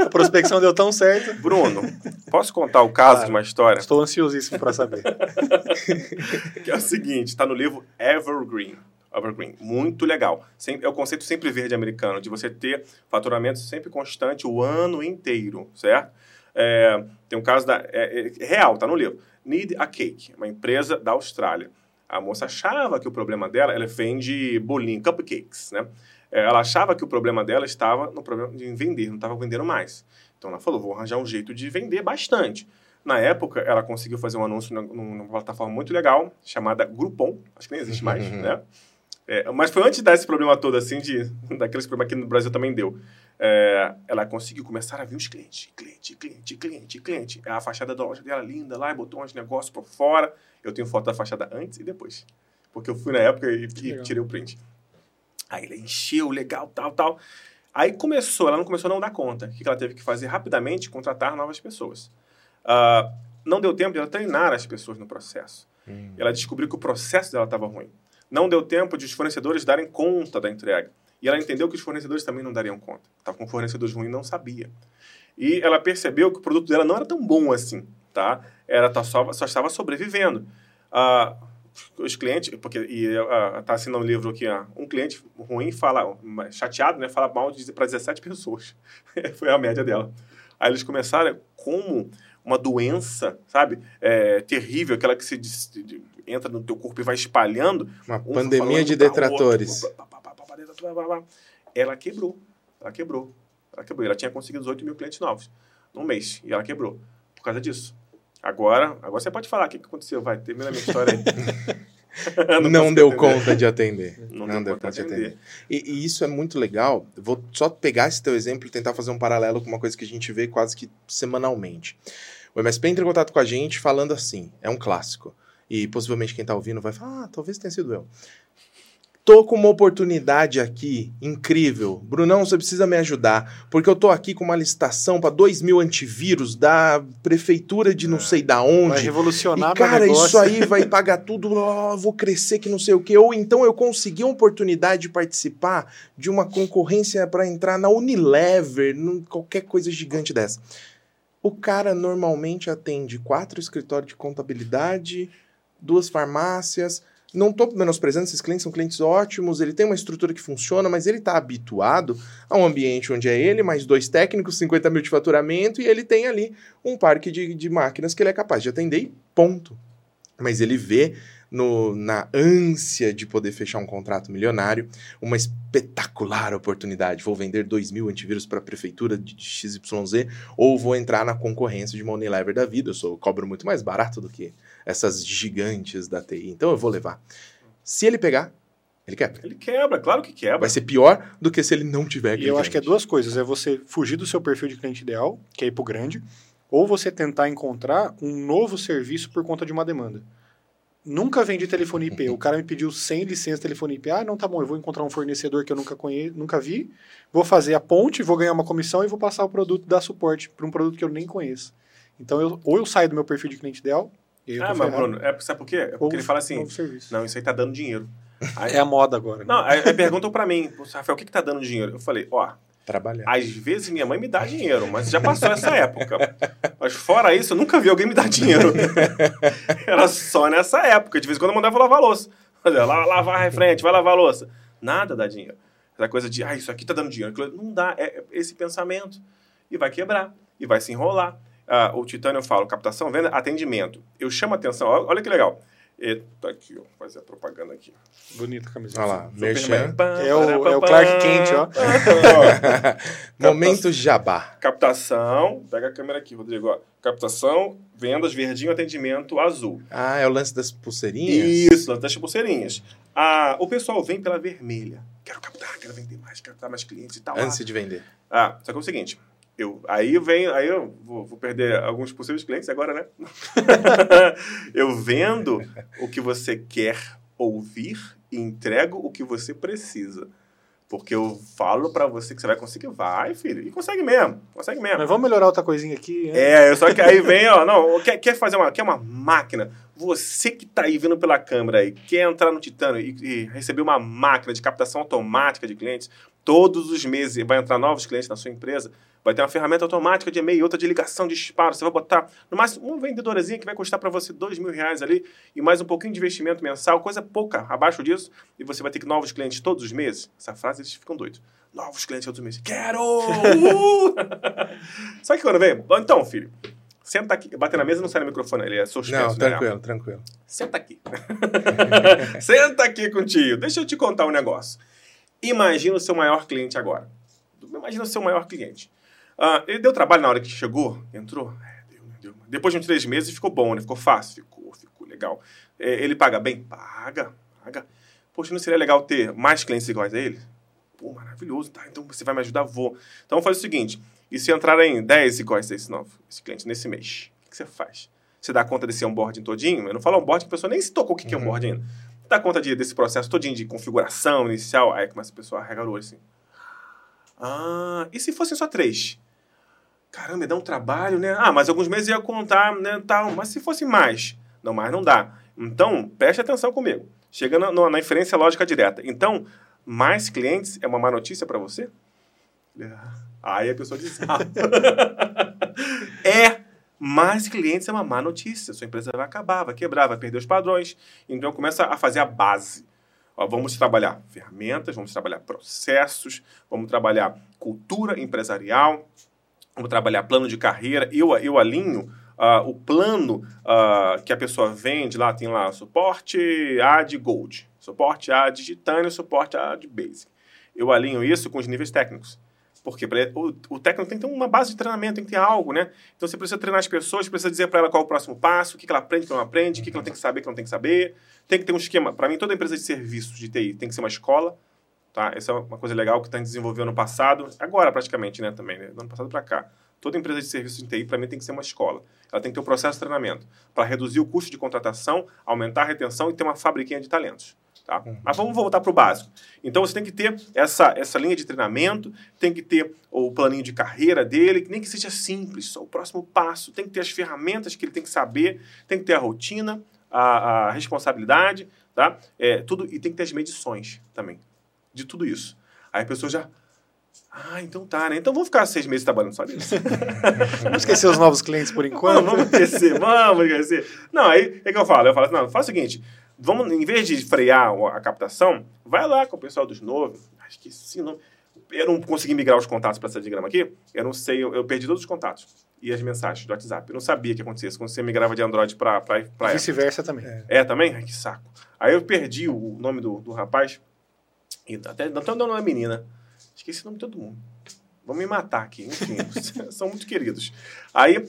A prospecção deu tão certo. Bruno, posso contar o caso claro. de uma história? Estou ansiosíssimo para saber. que é o seguinte, está no livro Evergreen. Evergreen. Muito legal. é o conceito sempre verde americano, de você ter faturamento sempre constante o ano inteiro, certo? É, tem um caso da, é, é, real, tá no livro. Need a Cake, uma empresa da Austrália. A moça achava que o problema dela, ela vende bolinho, cupcakes, né? É, ela achava que o problema dela estava no problema de vender, não estava vendendo mais. Então ela falou, vou arranjar um jeito de vender bastante. Na época, ela conseguiu fazer um anúncio numa plataforma muito legal, chamada Groupon, acho que nem existe mais, né? É, mas foi antes desse problema todo, assim, de, daqueles problemas que no Brasil também deu. É, ela conseguiu começar a vir os clientes. Cliente, cliente, cliente, cliente. A fachada da loja dela linda lá, e botou uns negócios por fora. Eu tenho foto da fachada antes e depois. Porque eu fui na época e, e tirei o print. Aí ela encheu, legal, tal, tal. Aí começou, ela não começou a não dar conta. O que ela teve que fazer rapidamente? Contratar novas pessoas. Uh, não deu tempo de ela treinar as pessoas no processo. Hum. Ela descobriu que o processo dela estava ruim. Não deu tempo de os fornecedores darem conta da entrega. E ela entendeu que os fornecedores também não dariam conta. Estava com fornecedores ruins e não sabia. E ela percebeu que o produto dela não era tão bom assim, tá? Ela tá só, só estava sobrevivendo. Ah, os clientes, porque e uh, tá assinando um livro aqui, ó, um cliente ruim fala, chateado, né, fala mal para 17 pessoas. Foi a média dela. Aí eles começaram como uma doença, sabe, é, terrível, aquela que se entra no teu corpo e vai espalhando. Uma um pandemia de detratores. Outro, ela quebrou. Ela quebrou. Ela quebrou. Ela tinha conseguido 8 mil clientes novos num mês. E ela quebrou. Por causa disso. Agora, agora você pode falar o que aconteceu. Vai, termina a minha história aí. não, não deu conta de atender. Não, não deu, conta de atender. atender. E, e, isso é muito legal. Vou só pegar esse teu exemplo e tentar fazer um paralelo com uma coisa que a gente vê quase que semanalmente. O MSP entra em contato com a gente falando assim, é um clássico. E possivelmente quem está ouvindo vai falar, ah, talvez tenha sido eu. Tô com uma oportunidade aqui incrível. Brunão, você precisa me ajudar, porque eu tô aqui com uma licitação para 2 mil antivírus da prefeitura de não é, sei da onde. Vai revolucionar e, cara, isso aí vai pagar tudo, oh, vou crescer que não sei o quê. Ou então eu consegui uma oportunidade de participar de uma concorrência para entrar na Unilever, qualquer coisa gigante dessa. O cara normalmente atende quatro escritórios de contabilidade, duas farmácias. Não estou menosprezando esses clientes, são clientes ótimos, ele tem uma estrutura que funciona, mas ele está habituado a um ambiente onde é ele, mais dois técnicos, 50 mil de faturamento, e ele tem ali um parque de, de máquinas que ele é capaz de atender e ponto. Mas ele vê no, na ânsia de poder fechar um contrato milionário, uma espetacular oportunidade. Vou vender 2 mil antivírus para a prefeitura de XYZ, ou vou entrar na concorrência de uma Unilever da vida. Eu sou, cobro muito mais barato do que essas gigantes da TI. Então eu vou levar. Se ele pegar, ele quebra. Ele quebra, claro que quebra. Vai ser pior do que se ele não tiver E eu acho que é duas coisas. É você fugir do seu perfil de cliente ideal, que é ir pro grande, ou você tentar encontrar um novo serviço por conta de uma demanda. Nunca vendi telefone IP. O cara me pediu 100 licenças de telefone IP. Ah, não, tá bom, eu vou encontrar um fornecedor que eu nunca conheço, nunca vi, vou fazer a ponte, vou ganhar uma comissão e vou passar o produto, dar suporte para um produto que eu nem conheço. Então, eu, ou eu saio do meu perfil de cliente ideal, eu Ah, mas Bruno, é, sabe por quê? É porque ou ele fala assim, não, isso aí tá dando dinheiro. Aí, É a moda agora. né? não, aí, aí perguntam pra mim, "Pô, Rafael, o que que tá dando dinheiro? Eu falei, ó, Trabalhar. às vezes minha mãe me dá dinheiro, mas já passou essa época. Mas fora isso, eu nunca vi alguém me dar dinheiro. Era só nessa época. De vez em quando eu mandava lavar a louça. Lá, lavar a frente, vai lavar a louça. Nada dá dinheiro. Essa coisa de, ah, isso aqui tá dando dinheiro. Não dá, é é esse pensamento. E vai quebrar, e vai se enrolar. Ah, o Titânio eu falo, captação, venda, atendimento. Eu chamo a atenção, olha, olha que legal. E, tá aqui, ó, vou fazer a propaganda aqui. Bonita a camiseta. Olha lá, merchan. É o- é o Clark Kent, ó. Momento jabá. Captação, pega a câmera aqui, Rodrigo. Ó. Captação, vendas, verdinho, atendimento, azul. Ah, é o lance das pulseirinhas? Isso, das pulseirinhas. Ah, o pessoal vem pela vermelha. Quero captar, quero vender mais, quero captar mais clientes e tal. Ânsia de vender. Ah, só que é o seguinte. Eu, aí vem, aí eu vou, vou perder alguns possíveis clientes agora, né? eu vendo o que você quer ouvir e entrego o que você precisa. Porque eu falo pra você que você vai conseguir. Vai, filho. E consegue mesmo. Consegue mesmo. Mas vamos melhorar outra coisinha aqui. né? É, só que aí vem, ó, não, quer, quer fazer uma, quer uma máquina, você que tá aí vendo pela câmera aí, quer entrar no Titânio e, e receber uma máquina de captação automática de clientes, todos os meses vai entrar novos clientes na sua empresa, vai ter uma ferramenta automática de e-mail, outra de ligação de disparo, você vai botar, no máximo, uma vendedorazinha que vai custar para você dois mil reais ali, e mais um pouquinho de investimento mensal, coisa pouca, abaixo disso, e você vai ter novos clientes todos os meses. Essa frase eles ficam doidos. Novos clientes todos os meses. Quero! Sabe que quando vem? Então, filho, senta aqui. Bater na mesa não sai no microfone, ele é suspenso. Não, né? tranquilo, tranquilo. Senta aqui. Senta aqui contigo. Deixa eu te contar um negócio. Imagina o seu maior cliente agora. Imagina o seu maior cliente. Ah, ele deu trabalho na hora que chegou? Entrou? É, deu, né? deu. Depois de uns três meses ficou bom, né? Ficou fácil? Ficou, ficou legal. É, ele paga bem? Paga, paga. Poxa, não seria legal ter mais clientes iguais a ele? Pô, maravilhoso, tá? Então você vai me ajudar? Vou. Então fazer o seguinte: e se entrarem 10 iguais a esse novo, esse cliente, nesse mês? O que você faz? Você dá conta desse onboarding todinho? Eu não falo onboarding, a pessoa nem se tocou o que que é onboarding ainda. Dá conta de, desse processo todinho de configuração inicial? Aí começa a pessoa a olho assim. Ah, e se fossem só três? Caramba, dá um trabalho, né? Ah, mas alguns meses ia contar, né? Tal. Mas se fosse mais? Não, mais não dá. Então, preste atenção comigo. Chega na, na, na inferência lógica direta. Então, mais clientes é uma má notícia para você? Aí a pessoa diz: ah. É, mais clientes é uma má notícia. Sua empresa vai acabar, vai quebrar, vai perder os padrões. Então começa a fazer a base. Ó, vamos trabalhar ferramentas, vamos trabalhar processos, vamos trabalhar cultura empresarial, vamos trabalhar plano de carreira. Eu, eu alinho uh, o plano uh, que a pessoa vende, lá tem lá suporte A de Gold, suporte A de Titânio, suporte A de Basic. Eu alinho isso com os níveis técnicos. Porque o, o técnico tem que ter uma base de treinamento, tem que ter algo, né? Então você precisa treinar as pessoas, precisa dizer para ela qual é o próximo passo, o que, que ela aprende, o que ela não aprende, o que, que ela tem que saber, o que ela não tem que saber. Tem que ter um esquema. Para mim, toda empresa de serviços de TI tem que ser uma escola. Tá? Essa é uma coisa legal que está desenvolvendo no passado, agora praticamente, né? Também, né? Do ano passado para cá. Toda empresa de serviços de TI, para mim, tem que ser uma escola. Ela tem que ter um processo de treinamento para reduzir o custo de contratação, aumentar a retenção e ter uma fabriquinha de talentos. Tá? Uhum. Mas vamos voltar para o básico. Então você tem que ter essa, essa linha de treinamento, tem que ter o planinho de carreira dele, nem que seja simples, só o próximo passo, tem que ter as ferramentas que ele tem que saber, tem que ter a rotina, a, a responsabilidade, tá? É, tudo, e tem que ter as medições também de tudo isso. Aí a pessoa já. Ah, então tá, né? Então vamos ficar seis meses trabalhando só nisso. Vamos esquecer os novos clientes por enquanto. Vamos, vamos esquecer, vamos esquecer. Não, aí é que eu falo. Eu falo assim, não, faz o seguinte, vamos, em vez de frear a captação, vai lá com o pessoal dos novos. Acho que sim, não. Eu não consegui migrar os contatos para essa diagrama aqui. Eu não sei, eu, eu, perdi todos os contatos e as mensagens do WhatsApp. Eu não sabia que acontecia quando você migrava de Android para Vice-versa também. É. é. também? Ai, que saco. Aí eu perdi o nome do, do rapaz. E até não tô dando uma menina. Esqueci o nome de todo mundo. Vão me matar aqui, enfim. são muito queridos. Aí,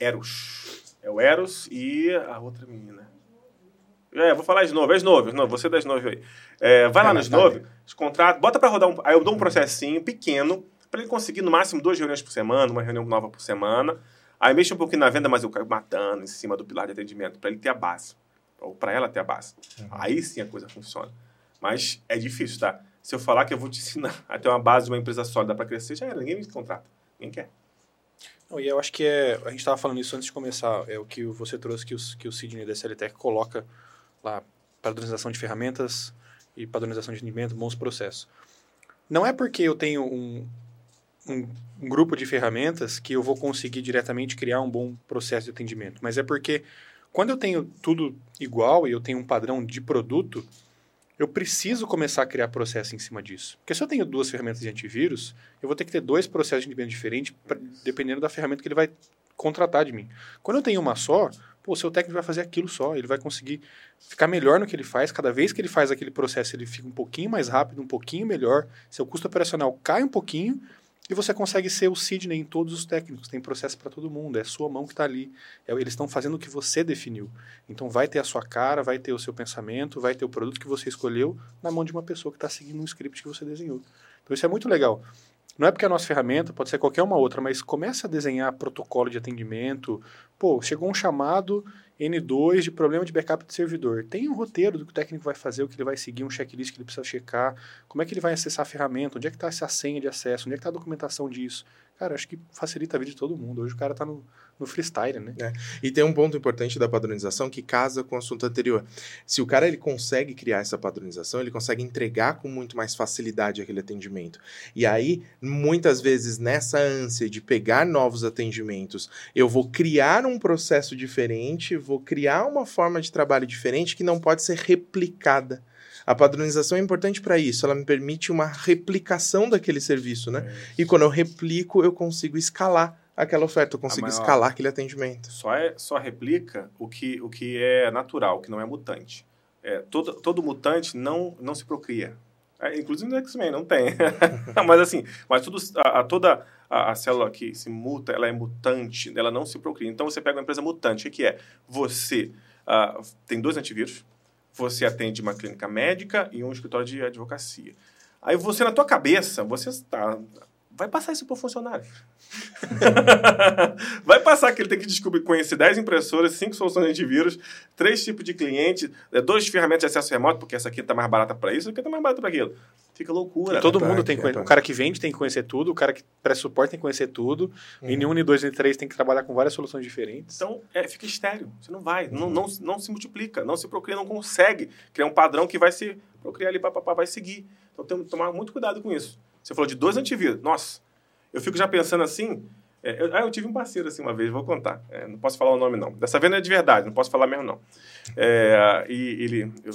Eros. É o Eros e a outra menina. É, vou falar de novo, é Snove, Snove, você é da Snove aí. É, vai é, lá no Snove, contrato, bota para rodar um. Aí eu dou um processinho pequeno, para ele conseguir no máximo duas reuniões por semana, uma reunião nova por semana. Aí mexe um pouquinho na venda, mas eu caio matando em cima do pilar de atendimento, para ele ter a base. Ou para ela ter a base. Uhum. Aí sim a coisa funciona. Mas é difícil, tá? Se eu falar que eu vou te ensinar a ter uma base de uma empresa sólida para crescer, já era, ninguém me contrata. Ninguém quer. Não, e eu acho que é. A gente estava falando isso antes de começar. É o que você trouxe que o, que o Sidney da SLTech coloca lá padronização de ferramentas e padronização de atendimento, bons processos. Não é porque eu tenho um, um, um, grupo de ferramentas que eu vou conseguir diretamente criar um bom processo de atendimento, mas é porque quando eu tenho tudo igual e eu tenho um padrão de produto, eu preciso começar a criar processo em cima disso. Porque se eu tenho duas ferramentas de antivírus, eu vou ter que ter dois processos de atendimento diferentes, dependendo da ferramenta que ele vai contratar de mim. Quando eu tenho uma só, o seu técnico vai fazer aquilo só, ele vai conseguir ficar melhor no que ele faz, cada vez que ele faz aquele processo, ele fica um pouquinho mais rápido, um pouquinho melhor, seu custo operacional cai um pouquinho e você consegue ser o Sidney em todos os técnicos, tem processo para todo mundo, é sua mão que está ali, é, eles estão fazendo o que você definiu. Então vai ter a sua cara, vai ter o seu pensamento, vai ter o produto que você escolheu na mão de uma pessoa que está seguindo um script que você desenhou. Então isso é muito legal. Não é porque a nossa ferramenta, pode ser qualquer uma outra, mas começa a desenhar protocolo de atendimento. Pô, chegou um chamado N2 de problema de backup de servidor. Tem um roteiro do que o técnico vai fazer, o que ele vai seguir, um checklist que ele precisa checar, como é que ele vai acessar a ferramenta, onde é que está essa senha de acesso, onde é que está a documentação disso. Cara, acho que facilita a vida de todo mundo. Hoje o cara está no, no freestyle, né? É. E tem um ponto importante da padronização que casa com o assunto anterior. Se o cara ele consegue criar essa padronização, ele consegue entregar com muito mais facilidade aquele atendimento. E aí, muitas vezes, nessa ânsia de pegar novos atendimentos, eu vou criar um processo diferente, vou criar uma forma de trabalho diferente que não pode ser replicada. A padronização é importante para isso, ela me permite uma replicação daquele serviço, né? É. E quando eu replico, eu consigo escalar aquela oferta, eu consigo escalar aquele atendimento. Só, é, só replica o que, o que é natural, o que não é mutante. É, todo, todo mutante não, não se procria. É, inclusive no X-Men não tem. mas assim, mas tudo, a, a toda a, a, célula que se muta, ela é mutante, ela não se procria. Então você pega uma empresa mutante, o que é? Você uh, tem dois antivírus, você atende uma clínica médica e um escritório de advocacia. Aí você, na tua cabeça, você está... Vai passar isso para o funcionário. vai passar que ele tem que descobrir, conhecer 10 impressoras, 5 soluções de antivírus, 3 tipos de cliente, 2 ferramentas de acesso remoto, porque essa aqui está mais barata para isso, essa aqui está mais barata para aquilo. Fica loucura. E todo mundo tem que conhecer. O cara que vende tem que conhecer tudo, o cara que presta suporte tem que conhecer tudo. Uhum. Em 1, em 2, em 3 tem que trabalhar com várias soluções diferentes. Então, é, fica estéreo. Você não vai, uhum. não, não, não se multiplica, não se procria, não consegue criar um padrão que vai se procriar ali, papapá, vai seguir. Então, tem que tomar muito cuidado com isso. Você falou de dois antivírus. Nossa, eu fico já pensando assim. É, eu, ah, eu tive um parceiro assim uma vez, vou contar. É, não posso falar o nome, não. Dessa vez não é de verdade, não posso falar mesmo, não. É, e ele, eu,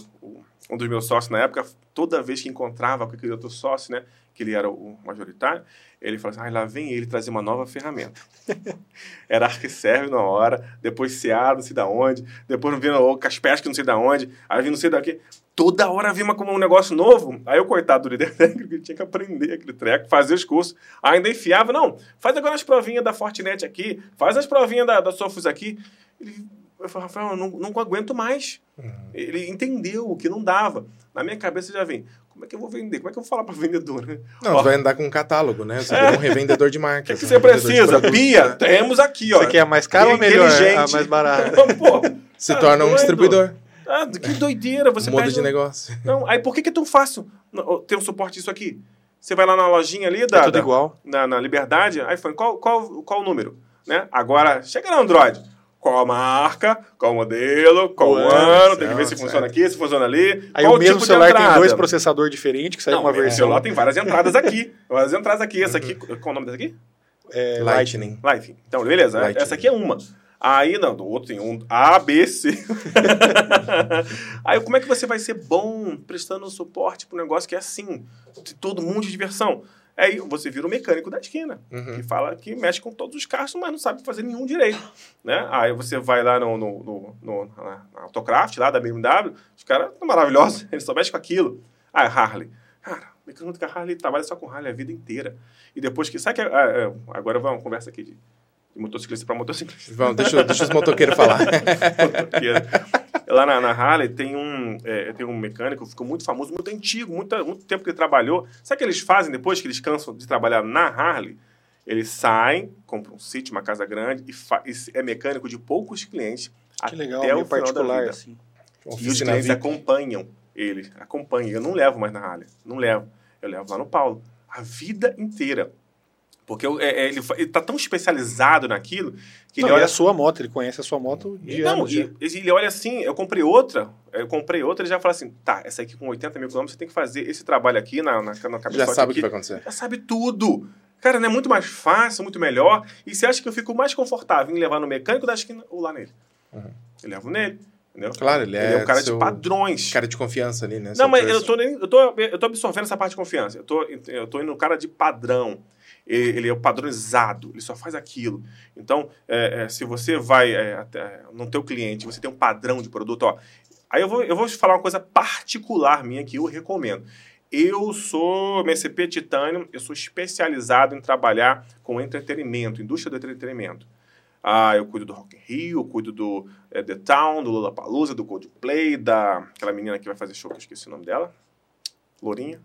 um dos meus sócios na época, toda vez que encontrava com aquele outro sócio, né, que ele era o majoritário, ele falava assim, ah, lá vem ele trazer uma nova ferramenta. era ArcServe na hora, depois CA não sei da onde, depois vindo o Kaspersky não sei da onde, aí vindo não sei daqui. Toda hora vinha uma, como um negócio novo. Aí eu, coitado do líder técnico, tinha que aprender aquele treco, fazer os cursos. Ainda enfiava, não, faz agora as provinhas da Fortinet aqui, faz as provinhas da, da Sofus aqui. Ele eu falei, Rafael, eu não, não aguento mais. Uhum. Ele entendeu que não dava. Na minha cabeça já vem, como é que eu vou vender? Como é que eu vou falar para o vendedor? Não, ó, você vai andar com um catálogo, né? Você é. um revendedor de marca. O que, que você precisa? Pia, né? temos aqui, ó. Você quer mais caro ou melhor? A mais barato. Pô, Se tá torna um distribuidor. Ah, que doideira. Você Muda de negócio. Não, aí por que, que é tão fácil ter um suporte disso aqui? Você vai lá na lojinha ali da, é tudo igual. Na, na Liberdade, aí foi qual, qual, qual o número? Né? Agora, chega no Android qual a marca, qual o modelo, qual o, O ano, ano, tem que ver se certo. funciona aqui, se funciona ali. Aí qual o mesmo tipo de celular tem dois processadores diferentes, que saiu Não, uma versão celular tem várias entradas aqui. várias entradas aqui. Essa aqui, qual o nome dessa aqui? é, Lightning. Live. Então, beleza. Lightning. Essa aqui é uma. Aí, não, do outro tem um A, B, C. Aí, como é que você vai ser bom prestando suporte para um negócio que é assim? de Todo mundo de diversão. Aí você vira o mecânico da esquina, Uhum. que fala que mexe com todos os carros, mas não sabe fazer nenhum direito. Né? Aí você vai lá no, no, no, no- na, Autocraft, lá da BMW, os caras são maravilhosos, eles só mexem com aquilo. Ah, Harley. Cara, mecânico da Harley trabalha só com Harley a vida inteira. E depois que. Sabe que. ah, ah, agora vai uma conversa aqui de, de motociclista para motociclista. Vamos, deixa, deixa os motoqueiros falar. Motoqueiro. Lá na, na Harley tem um, é, tem um mecânico, ficou muito famoso, muito antigo, muito, muito tempo que ele trabalhou. Sabe o que eles fazem depois que eles cansam de trabalhar na Harley? Eles saem, compram um sítio, uma casa grande e, e é mecânico de poucos clientes. Que legal, até o particular, assim. E os clientes acompanham ele, acompanham. Eu não levo mais na Harley, não levo. Eu levo lá no Paulo. A vida inteira. Porque é- é, ele, fa- ele tá tão especializado naquilo que Não, ele olha a sua moto, ele conhece a sua moto de não, anos já. e, ele olha assim, eu comprei outra, eu comprei outra e já fala assim, tá, essa aqui com 80 mil quilômetros, você tem que fazer esse trabalho aqui na, na, na cabeça Já sabe o que vai acontecer. Já sabe tudo. Cara, não é muito mais fácil, muito melhor. E você acha que eu fico mais confortável em levar no mecânico da esquina ou lá nele? Uhum. Eu levo nele, entendeu? Claro, ele é Ele é um cara de padrões. Cara de confiança ali, né? Não, mas eu tô, eu, tô, eu tô absorvendo essa parte de confiança. Eu tô, eu tô indo no cara de padrão. Ele ele é padronizado, ele só faz aquilo. Então, é, é, se você vai é, até, no teu cliente, você tem um padrão de produto, ó. Aí eu vou, eu vou te falar uma coisa particular minha que eu recomendo. Eu sou MSP Titânio, eu sou especializado em trabalhar com entretenimento, indústria do entretenimento. Ah, eu cuido do Rock in Rio, eu cuido do é, The Town, do Lollapalooza, do Coldplay, da aquela menina que vai fazer show, que eu esqueci o nome dela. Lourinha.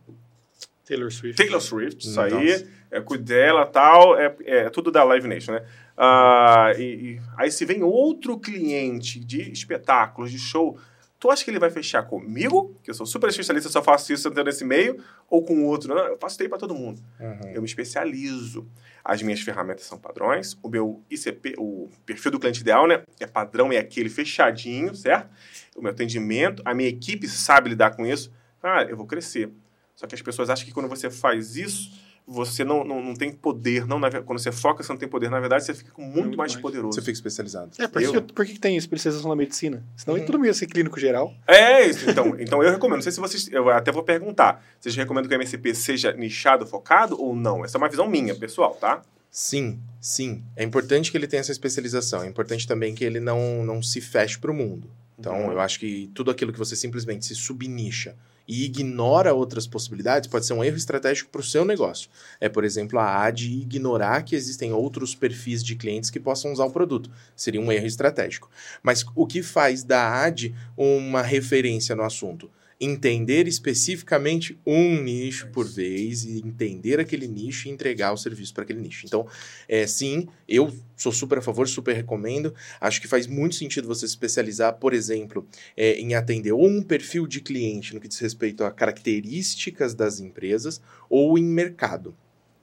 Taylor Swift. Taylor Swift, isso Nossa. aí. É, cuido dela tal. É, é tudo da Live Nation, né? Ah, e, e aí se vem outro cliente de espetáculos, de show, tu acha que ele vai fechar comigo? Que eu sou super especialista, só faço isso entrando nesse meio, ou com outro? Não, eu faço TI para todo mundo. Uhum. Eu me especializo. As minhas ferramentas são padrões. O meu ICP, o perfil do cliente ideal, né? É padrão, é aquele fechadinho, certo? O meu atendimento, a minha equipe sabe lidar com isso. Cara, eu vou crescer. Só que as pessoas acham que quando você faz isso, você não, não, não tem poder. Não, na quando você foca, você não tem poder. Na verdade, você fica muito, Muito mais, mais. poderoso. Você fica especializado. É, por, Eu- que, por que tem especialização na medicina? Senão todo mundo ia ser clínico geral. É isso. Então, então eu recomendo. Não sei se vocês. Eu até vou perguntar. Vocês recomendam que o MSP seja nichado, focado ou não? Essa é uma visão minha, pessoal, tá? Sim, sim. É importante que ele tenha essa especialização. É importante também que ele não, não se feche para o mundo. Então, Uhum. eu acho que tudo aquilo que você simplesmente se subnicha e ignora outras possibilidades pode ser um erro estratégico para o seu negócio. É, por exemplo, a AD ignorar que existem outros perfis de clientes que possam usar o produto. Seria um erro estratégico. Mas o que faz da AD uma referência no assunto? Entender especificamente um nicho por vez e entender aquele nicho e entregar o serviço para aquele nicho. Então, é, sim, eu sou super a favor, super recomendo. Acho que faz muito sentido você se especializar, por exemplo, é, em atender ou um perfil de cliente no que diz respeito a características das empresas ou em mercado.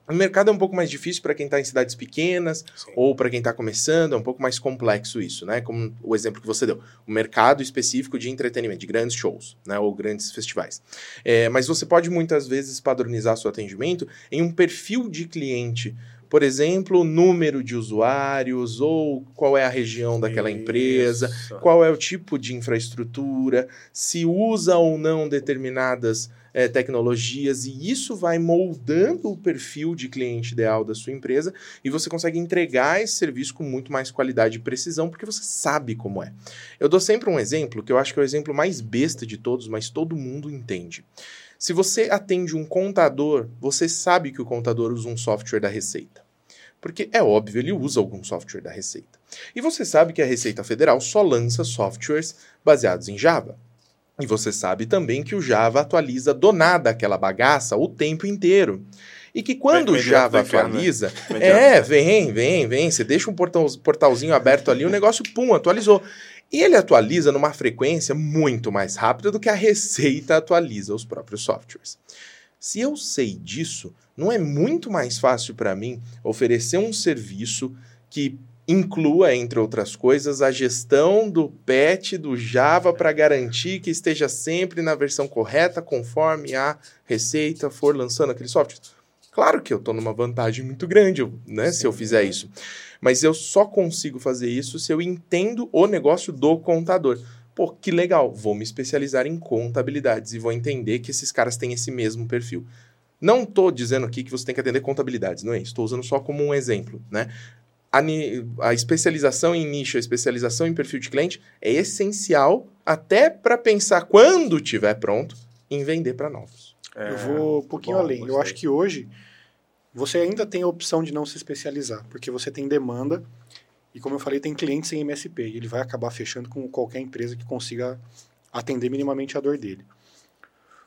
O mercado é um pouco mais difícil para quem está em cidades pequenas Sim. ou para quem está começando, é um pouco mais complexo isso, né? Como o exemplo que você deu, o mercado específico de entretenimento, de grandes shows, né? Ou grandes festivais. É, mas você pode muitas vezes padronizar seu atendimento em um perfil de cliente. Por exemplo, número de usuários ou qual é a região daquela empresa, Isso. qual é o tipo de infraestrutura, se usa ou não determinadas eh, tecnologias, e isso vai moldando o perfil de cliente ideal da sua empresa e você consegue entregar esse serviço com muito mais qualidade e precisão, porque você sabe como é. Eu dou sempre um exemplo, que eu acho que é o exemplo mais besta de todos, mas todo mundo entende. Se você atende um contador, você sabe que o contador usa um software da Receita. Porque é óbvio, ele usa algum software da Receita. E você sabe que a Receita Federal só lança softwares baseados em Java. E você sabe também que o Java atualiza do nada aquela bagaça o tempo inteiro. E que quando o Java né? atualiza, Vem é, vem, vem, vem. Você deixa um portal, portalzinho aberto ali, o negócio, pum, atualizou. E ele atualiza numa frequência muito mais rápida do que a Receita atualiza os próprios softwares. Se eu sei disso, não é muito mais fácil para mim oferecer um serviço que inclua, entre outras coisas, a gestão do patch do Java para garantir que esteja sempre na versão correta, conforme a receita for lançando aquele software. Claro que eu estou numa vantagem muito grande, né, se eu fizer isso. Mas eu só consigo fazer isso se eu entendo o negócio do contador. Pô, que legal, vou me especializar em contabilidades e vou entender que esses caras têm esse mesmo perfil. Não estou dizendo aqui que você tem que atender contabilidades, não é isso. Estou usando só como um exemplo, né? A, a, especialização em nicho, a especialização em perfil de cliente é essencial até para pensar quando estiver pronto em vender para novos. É, eu vou um pouquinho bom, além. Gostei. Eu acho que hoje você ainda tem a opção de não se especializar, porque você tem demanda e, como eu falei, tem clientes em MSP e ele vai acabar fechando com qualquer empresa que consiga atender minimamente a dor dele.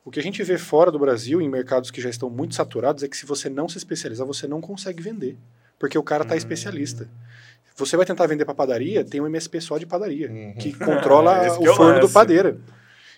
O que a gente vê fora do Brasil, em mercados que já estão muito saturados, é que se você não se especializar, você não consegue vender, porque o cara está hum. especialista. Você vai tentar vender para padaria, tem um MSP só de padaria, uhum. que controla o forno do padeira.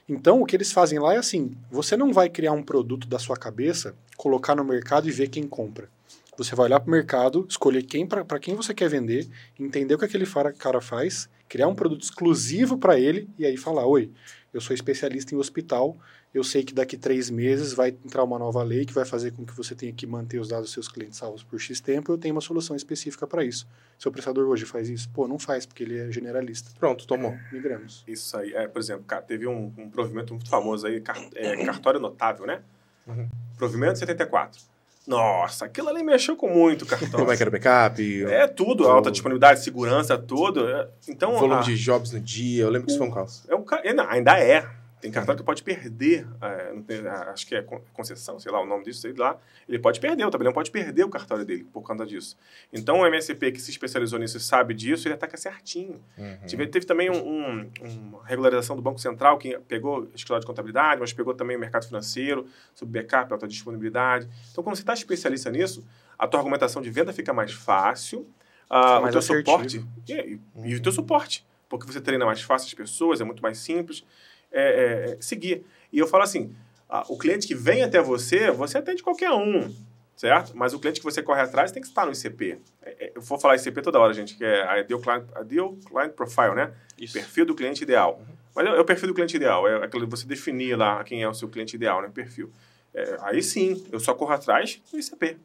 Então, o que eles fazem lá é assim: você não vai criar um produto da sua cabeça, colocar no mercado e ver quem compra. Você vai olhar para o mercado, escolher quem para quem você quer vender, entender o que aquele cara faz, criar um produto exclusivo para ele e aí falar: Oi, eu sou especialista em hospital, eu sei que daqui três meses vai entrar uma nova lei que vai fazer com que você tenha que manter os dados dos seus clientes salvos por X tempo, eu tenho uma solução específica para isso. Seu prestador hoje faz isso? Pô, não faz, porque ele é generalista. Pronto, tomou. É, migramos. Isso aí. É, por exemplo, teve um, um provimento muito famoso aí, é, cartório notável, né? Uhum. Provimento 74. Nossa, aquilo ali mexeu com muito cartão. Como é que era o backup? É tudo, alta disponibilidade, segurança, tudo. É, então, volume a, de jobs no dia, eu lembro que isso foi um caos. É um, ainda é, tem cartão que pode perder, é, acho que é concessão, sei lá o nome disso, sei lá. Ele pode perder, o tabelião pode perder o cartório dele por conta disso. Então, o MSP que se especializou nisso e sabe disso, ele ataca certinho. Uhum. Teve, teve, também um, um, uma regularização do Banco Central, que pegou escritório de contabilidade, mas pegou também o mercado financeiro, sobre backup, alta disponibilidade. Então, quando você está especialista nisso, a tua argumentação de venda fica mais fácil, uh, o teu suporte... E, e, e o teu suporte, porque você treina mais fácil as pessoas, é muito mais simples é, é, seguir. E eu falo assim, a, o cliente que vem até você, você atende qualquer um, certo? Mas o cliente que você corre atrás tem que estar no ICP. É, é, eu vou falar ICP toda hora, gente, que é a Ideal Client, Ideal Client Profile, né? Isso. Perfil do cliente ideal. Uhum. Mas é, é, o perfil do cliente ideal, é aquele você definir lá quem é o seu cliente ideal, né? Perfil. É, aí sim, eu só corro atrás do ICP.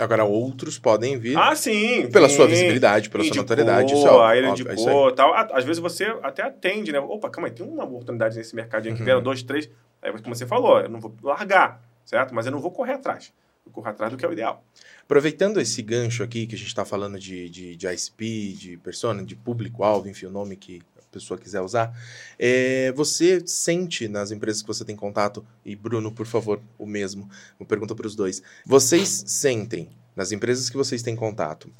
Agora, outros podem vir. Ah, sim. Pela sim. sua visibilidade, pela indicou, sua notoriedade. Isso é óbvio, ele indicou é tal. Às vezes você até atende, né? Opa, calma aí, tem uma oportunidade nesse mercadinho aqui, uhum. dois, três. Aí, como você falou, eu não vou largar, certo? Mas eu não vou correr atrás. Eu corro atrás do que é o ideal. Aproveitando esse gancho aqui, que a gente está falando de, de, de ISP, de persona, de público-alvo, enfim, o nome que pessoa quiser usar, é, você sente nas empresas que você tem contato, e Bruno, por favor, o mesmo, uma pergunta para os dois, vocês sentem nas empresas que vocês têm contato,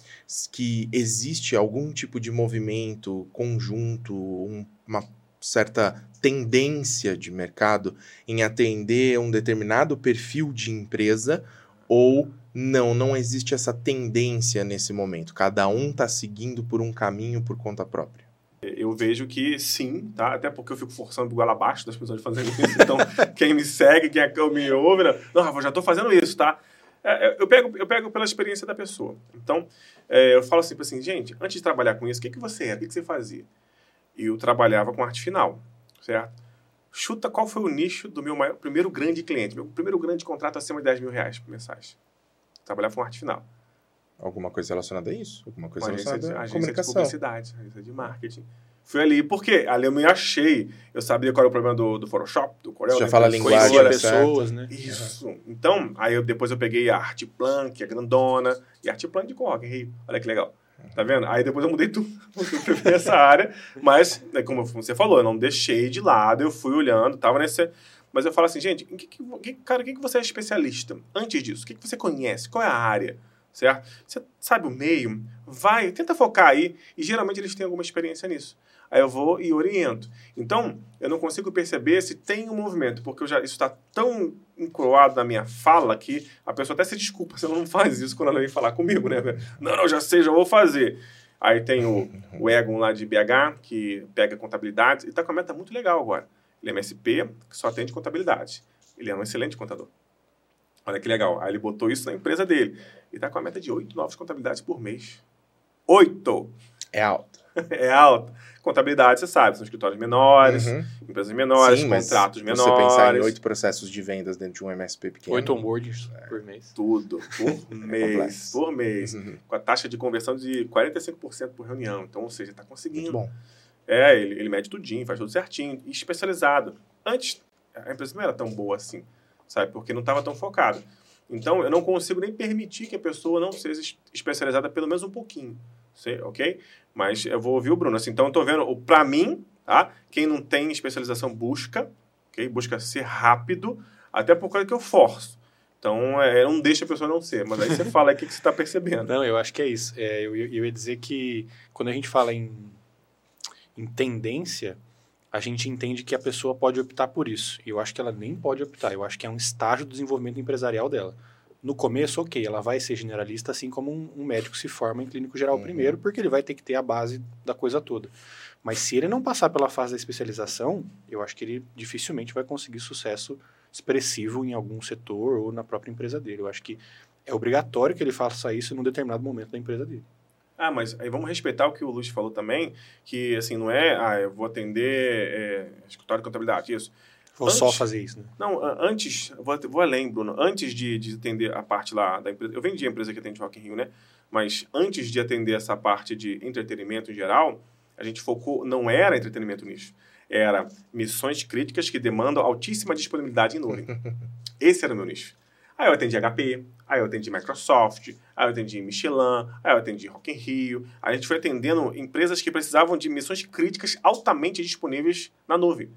que existe algum tipo de movimento conjunto, um, uma certa tendência de mercado em atender um determinado perfil de empresa ou não, não existe essa tendência nesse momento. Cada um está seguindo por um caminho por conta própria. Eu vejo que sim, tá? Até porque eu fico forçando o goela abaixo das pessoas fazendo isso. Então, quem me segue, quem é me ouve, né? não, Rafa, já estou fazendo isso, tá? É, eu, pego, eu pego pela experiência da pessoa. Então, é, eu falo sempre assim, gente, antes de trabalhar com isso, o que, que você era? O que, que você fazia? Eu trabalhava com arte final, certo? Chuta qual foi o nicho do meu maior, primeiro grande cliente, meu primeiro grande contrato acima de 10 mil reais por mensagem. Trabalhava com arte final. Alguma coisa relacionada a isso? Alguma coisa relacionada à comunicação? Agência de publicidade, agência de marketing. Fui ali, porque ali eu me achei. Eu sabia qual era o problema do, do Photoshop, do Corel. Já né? fala a linguagem das pessoas, né? Isso. Uhum. Então, aí eu, depois eu peguei a Artplan, que é grandona, e a Artplan de Rock em Rio. Olha que legal. Tá vendo? Aí depois eu mudei tudo essa área, mas, né, como você falou, eu não deixei de lado, eu fui olhando, tava nesse... Mas eu falo assim, gente, que, que, cara, o que, que você é especialista? Antes disso, o que, que você conhece? Qual é a área? Certo? Você sabe o meio? Vai, tenta focar aí. E geralmente eles têm alguma experiência nisso. Aí eu vou e oriento. Então, eu não consigo perceber se tem um movimento, porque já, isso está tão encroado na minha fala que a pessoa até se desculpa se ela não faz isso quando ela vem falar comigo, né? Não, não, já sei, já vou fazer. Aí tem o, o Egon lá de BH, que pega contabilidade, e está com uma meta muito legal agora. Ele é MSP, que só atende contabilidade. Ele é um excelente contador. Olha que legal. Aí ele botou isso na empresa dele. E está com a meta de oito novas contabilidades por mês Oito. É. É alto. Contabilidade, você sabe, são escritórios menores, Uhum. empresas menores, Sim, contratos se menores. Você pensar em oito processos de vendas dentro de um MSP pequeno. Oito onboardings por mês. Tudo, por mês, complexo. por mês. Uhum. Com a taxa de conversão de 45% por reunião. Então, ou seja, está Muito conseguindo. bom. É, ele, ele mede tudinho, faz tudo certinho, e especializado. Antes, a empresa não era tão boa assim, sabe? Porque não estava tão focada. Então, eu não consigo nem permitir que a pessoa não seja es- especializada pelo menos um pouquinho, sei, ok? Mas eu vou ouvir o Bruno. Assim, então, eu tô vendo, o- pra mim, tá? Quem não tem especialização busca, ok? Busca ser rápido, até por causa que eu forço. Então, é, não deixa a pessoa não ser. Mas aí você fala o que, que você está percebendo. Não, eu acho que é isso. É, eu, eu ia dizer que quando a gente fala em, em tendência, a gente entende que a pessoa pode optar por isso. E eu acho que ela nem pode optar. Eu acho que é um estágio do desenvolvimento empresarial dela. No começo, ok, ela vai ser generalista, assim como um, um médico se forma em clínico geral Uhum. primeiro, porque ele vai ter que ter a base da coisa toda. Mas se ele não passar pela fase da especialização, eu acho que ele dificilmente vai conseguir sucesso expressivo em algum setor ou na própria empresa dele. Eu acho que é obrigatório que ele faça isso num determinado momento da empresa dele. Ah, mas aí vamos respeitar o que o Luiz falou também, que assim, não é, ah, eu vou atender é, escritório de contabilidade, isso. Só Antes- fazer isso, né? Não, antes, vou, vou além, Bruno, antes de, de atender a parte lá da empresa, eu vendi a empresa que atende Rock in Rio, né? Mas antes de atender essa parte de entretenimento em geral, a gente focou, não era entretenimento nisso, era missões críticas que demandam altíssima disponibilidade em nuvem. Esse era o meu nicho. Aí eu atendi HP, aí eu atendi Microsoft, aí eu atendi Michelin, aí eu atendi Rock in Rio. A gente foi atendendo empresas que precisavam de missões críticas altamente disponíveis na nuvem.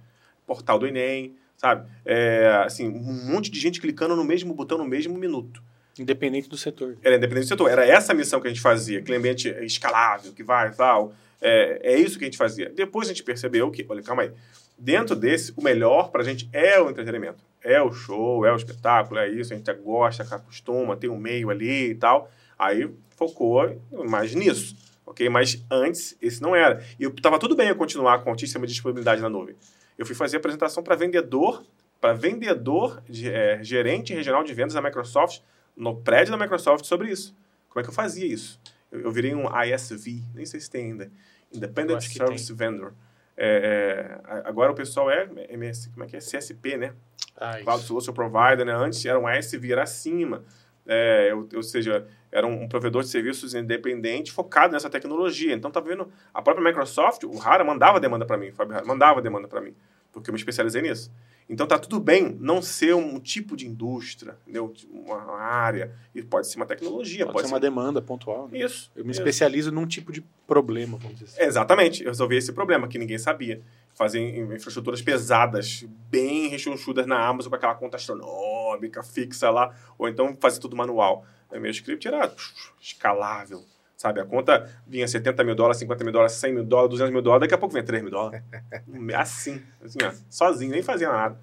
Portal do Enem, sabe? É, assim, um monte de gente clicando no mesmo botão no mesmo minuto. Independente do setor. Era independente do setor. Era essa a missão que a gente fazia. Aquele ambiente escalável, que vai e tal. É, é isso que a gente fazia. Depois a gente percebeu que, olha, calma aí. Dentro desse, o melhor pra gente é o entretenimento. É o show, é o espetáculo, é isso. A gente gosta, acostuma, tem um meio ali e tal. Aí focou mais nisso. Ok? Mas antes, esse não era. E estava tudo bem eu continuar com altíssima disponibilidade na nuvem. Eu fui fazer apresentação para vendedor, para vendedor, de, é, gerente regional de vendas da Microsoft, no prédio da Microsoft sobre isso. Como é que eu fazia isso? Eu, eu virei um ISV, nem sei se tem ainda. Eu Independent Service Vendor. É, é, agora o pessoal é MS, como é que é? CSP, né? Ah, Cloud. Solution Provider, né? Antes era um ISV, era acima. É, ou, ou seja, era um, um provedor de serviços independente focado nessa tecnologia. Então, tá vendo? A própria Microsoft, o Rara mandava demanda para mim, o Fábio Rara mandava demanda para mim, porque eu me especializei nisso. Então, tá tudo bem não ser um tipo de indústria, entendeu? uma área, e pode ser uma tecnologia, Pode, pode, ser uma demanda pontual. Né? Isso. Eu me isso. especializo num tipo de problema, vamos dizer assim. Exatamente, eu resolvi esse problema que ninguém sabia. Fazer in- infraestruturas pesadas, bem rechonchudas na Amazon com aquela conta astronômica fixa lá, ou então fazer tudo manual. Aí meu script era escalável, sabe? A conta vinha 70 mil dólares, 50 mil dólares, 100 mil dólares, 200 mil dólares, daqui a pouco vinha 3 mil dólares. Assim, assim ó, sozinho, nem fazia nada.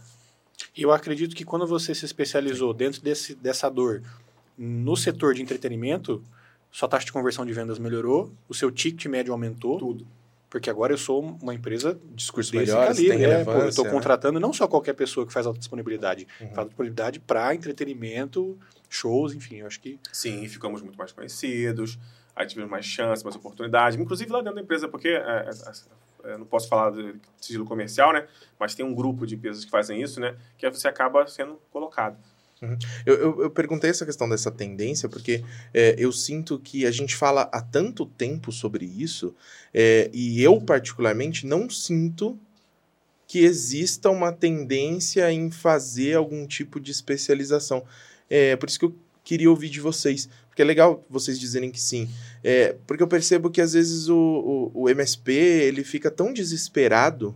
E eu acredito que quando você se especializou dentro desse, dessa dor no setor de entretenimento, sua taxa de conversão de vendas melhorou, o seu ticket médio aumentou, Tudo. porque agora eu sou uma empresa Discurso desse melhor, calibre. tem é, pô, eu estou né? contratando não só qualquer pessoa que faz alta disponibilidade, Uhum. faz alta disponibilidade para entretenimento, shows, enfim, eu acho que Sim, ficamos muito mais conhecidos, aí tivemos mais chances, mais oportunidades, inclusive lá dentro da empresa, porque é, é, é, eu não posso falar de sigilo comercial, né? Mas tem um grupo de empresas que fazem isso, né? Que você acaba sendo colocado. Eu, eu, eu perguntei essa questão dessa tendência porque é, eu sinto que a gente fala há tanto tempo sobre isso é, e eu, particularmente, não sinto que exista uma tendência em fazer algum tipo de especialização. É por isso que eu queria ouvir de vocês, porque é legal vocês dizerem que sim. É, porque eu percebo que às vezes o, o, o MSP ele fica tão desesperado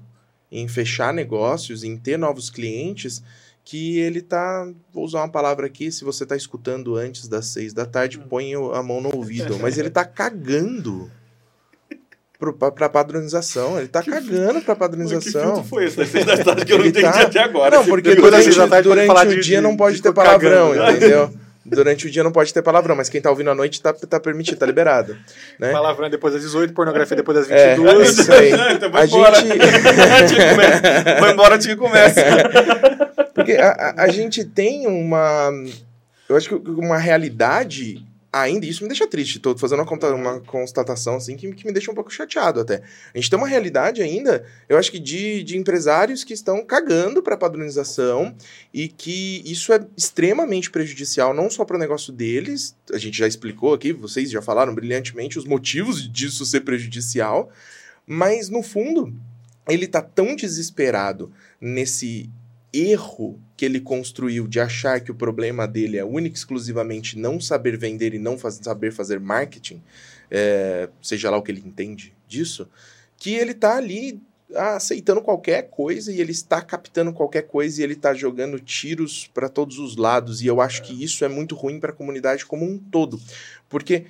em fechar negócios, em ter novos clientes, que ele tá. Vou usar uma palavra aqui, se você tá escutando antes das seis da tarde, põe o- a mão no ouvido. Mas ele tá cagando pra padronização. Ele tá cagando pra Que padronização. filtro foi esse das seis da tarde que eu não entendi tá- até agora? Não, porque durante, seis da tarde, durante pode falar o de- dia não de- pode de ter palavrão, cagando, né? entendeu? Durante o dia não pode ter palavrão, mas quem tá ouvindo à noite tá, tá permitido, tá liberado. Né? palavrão é depois das 18, pornografia depois das É, 22. isso aí. então vai A embora. gente- que. Vai embora antes que comece. Porque a, a, a gente tem uma. Eu acho que uma realidade ainda, isso me deixa triste, tô fazendo uma, uma constatação assim que, que, me deixa um pouco chateado até. A gente tem uma realidade ainda, eu acho que de, de empresários que estão cagando para padronização e que isso é extremamente prejudicial não só para o negócio deles, a gente já explicou aqui, vocês já falaram brilhantemente os motivos disso ser prejudicial, mas no fundo ele tá tão desesperado nesse erro que ele construiu de achar que o problema dele é único exclusivamente não saber vender e não faz, saber fazer marketing, é, seja lá o que ele entende disso, que ele está ali aceitando qualquer coisa e ele está captando qualquer coisa e ele está jogando tiros para todos os lados. E eu acho que isso é muito ruim para a comunidade como um todo, porque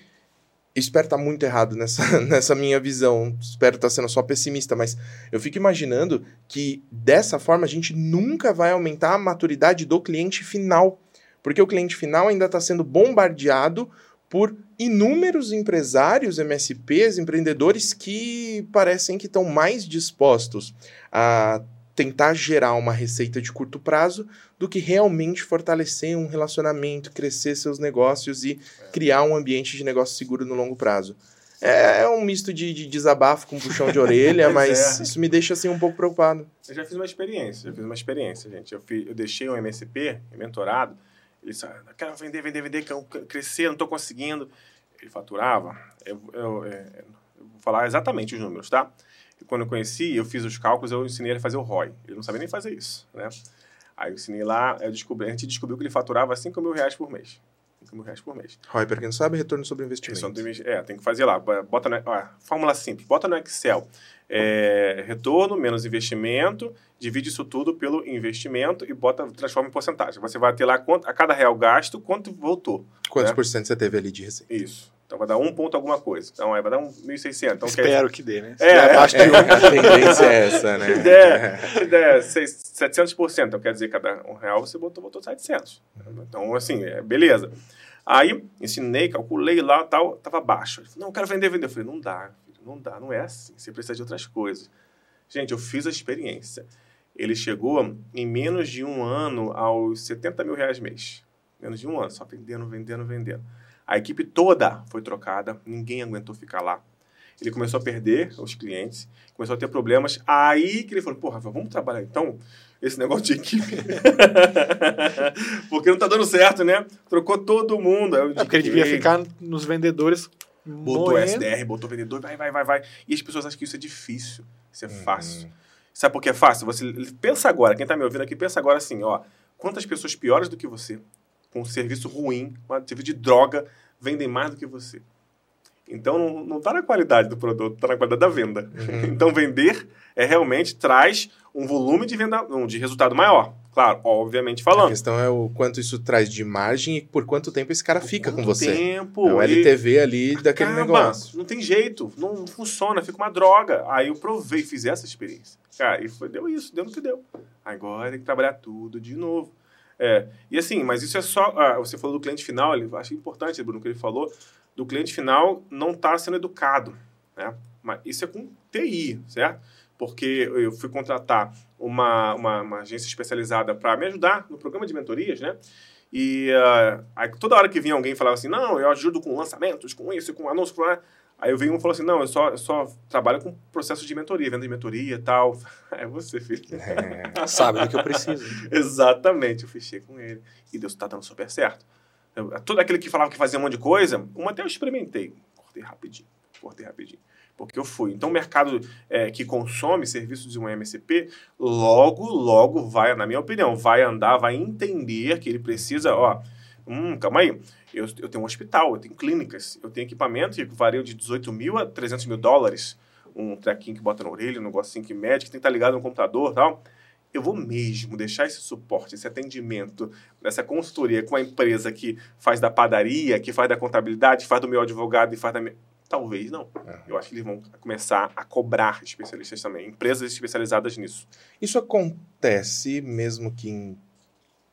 espero estar tá muito errado nessa, nessa minha visão, espero estar tá sendo só pessimista, mas eu fico imaginando que dessa forma a gente nunca vai aumentar a maturidade do cliente final, porque o cliente final ainda está sendo bombardeado por inúmeros empresários, MSPs, empreendedores que parecem que estão mais dispostos a tentar gerar uma receita de curto prazo do que realmente fortalecer um relacionamento, crescer seus negócios e criar um ambiente de negócio seguro no longo prazo. É, é um misto de, de desabafo com puxão de orelha, mas é. isso me deixa assim um pouco preocupado. Eu já fiz uma experiência, já fiz uma experiência, gente. Eu, fiz, eu deixei um MSP, mentorado, ele disse, ah, quero vender, vender, vender, crescer, não estou conseguindo. Ele faturava, eu, eu, é, eu, vou falar exatamente os números, tá? Quando eu conheci, eu fiz os cálculos, eu ensinei ele a fazer o ROI. Ele não sabia nem fazer isso, né? Aí eu ensinei lá, eu descobri, a gente descobriu que ele faturava 5 mil reais por mês. 5 mil reais por mês. ROI, para quem não sabe, retorno sobre investimento. É, tem que fazer lá. Bota no, ó, fórmula simples. Bota no Excel. É, retorno menos investimento, divide isso tudo pelo investimento e bota, transforma em porcentagem. Você vai ter lá quanto, a cada real gasto, quanto voltou. Quantos né? por cento você teve ali de receita? Isso. Então vai dar um ponto alguma coisa. Então é, vai dar um 1.600. Então, Espero que, que dê, né? É, é, abaixo de um. A tendência é essa, né? Se der, se der 700%, então quer dizer, cada um real você botou, botou 700. Então, assim, é, beleza. Aí, ensinei, calculei lá tal, tava baixo. Ele falou, não, eu quero vender, vender. Eu falei, não dá, filho, não dá, não é assim. Você precisa de outras coisas. Gente, eu fiz a experiência. Ele chegou em menos de um ano aos 70 mil reais mês. Menos de um ano, só vendendo, vendendo, vendendo. A equipe toda foi trocada, ninguém aguentou ficar lá. Ele começou a perder os clientes, começou a ter problemas. Aí que ele falou: porra, vamos trabalhar então esse negócio de equipe. Porque não tá dando certo, né? Trocou todo mundo. É porque ele devia ficar nos vendedores. Botou morrendo. SDR, botou vendedor, vai, vai, vai, vai. E as pessoas acham que isso é difícil. Isso é uhum. fácil. Sabe por que é fácil? Você pensa agora, quem tá me ouvindo aqui, pensa agora assim, ó. Quantas pessoas piores do que você com um serviço ruim, um serviço de droga, vendem mais do que você. Então não está na qualidade do produto, está na qualidade da venda. Uhum. Então vender é realmente traz um volume de venda, um, de resultado maior. Claro, obviamente falando. A questão é o quanto isso traz de margem e por quanto tempo esse cara por fica com você. tempo. É o LTV ali daquele negócio. Não tem jeito, não funciona, fica uma droga. Aí eu provei, fiz essa experiência. Cara, e foi, deu isso, deu no que deu. Agora tem que trabalhar tudo de novo. É, e assim, mas isso é só. Ah, você falou do cliente final, ele, acho importante, Bruno, que ele falou, do cliente final não estar tá sendo educado. Né? Mas isso é com TI, certo? Porque eu fui contratar uma, uma, uma agência especializada para me ajudar no programa de mentorias, né? E uh, aí, toda hora que vinha alguém falava assim: não, eu ajudo com lançamentos, com isso, com anúncio, com. Aí eu venho um e falou assim: não, eu só, eu só trabalho com processo de mentoria, venda de mentoria e tal. É você, filho. É. Sabe do que eu preciso. Exatamente, eu fechei com ele. E Deus está dando super certo. Eu, todo aquele que falava que fazia um monte de coisa, uma até eu experimentei. Cortei rapidinho, cortei rapidinho. Porque eu fui. Então, o mercado é, que consome serviços de um MSP, logo, logo vai, na minha opinião, vai andar, vai entender que ele precisa, ó, hum, calma aí eu, eu tenho um hospital, eu tenho clínicas, eu tenho equipamento que varia de 18 mil a 300 mil dólares. Um trequinho que bota na orelha, um negocinho que mede, que tem que estar ligado no computador e tal. Eu vou mesmo deixar esse suporte, esse atendimento, essa consultoria com a empresa que faz da padaria, que faz da contabilidade, faz do meu advogado e faz da minha... Talvez não. É. Eu acho que eles vão começar a cobrar especialistas também, empresas especializadas nisso. Isso acontece mesmo que em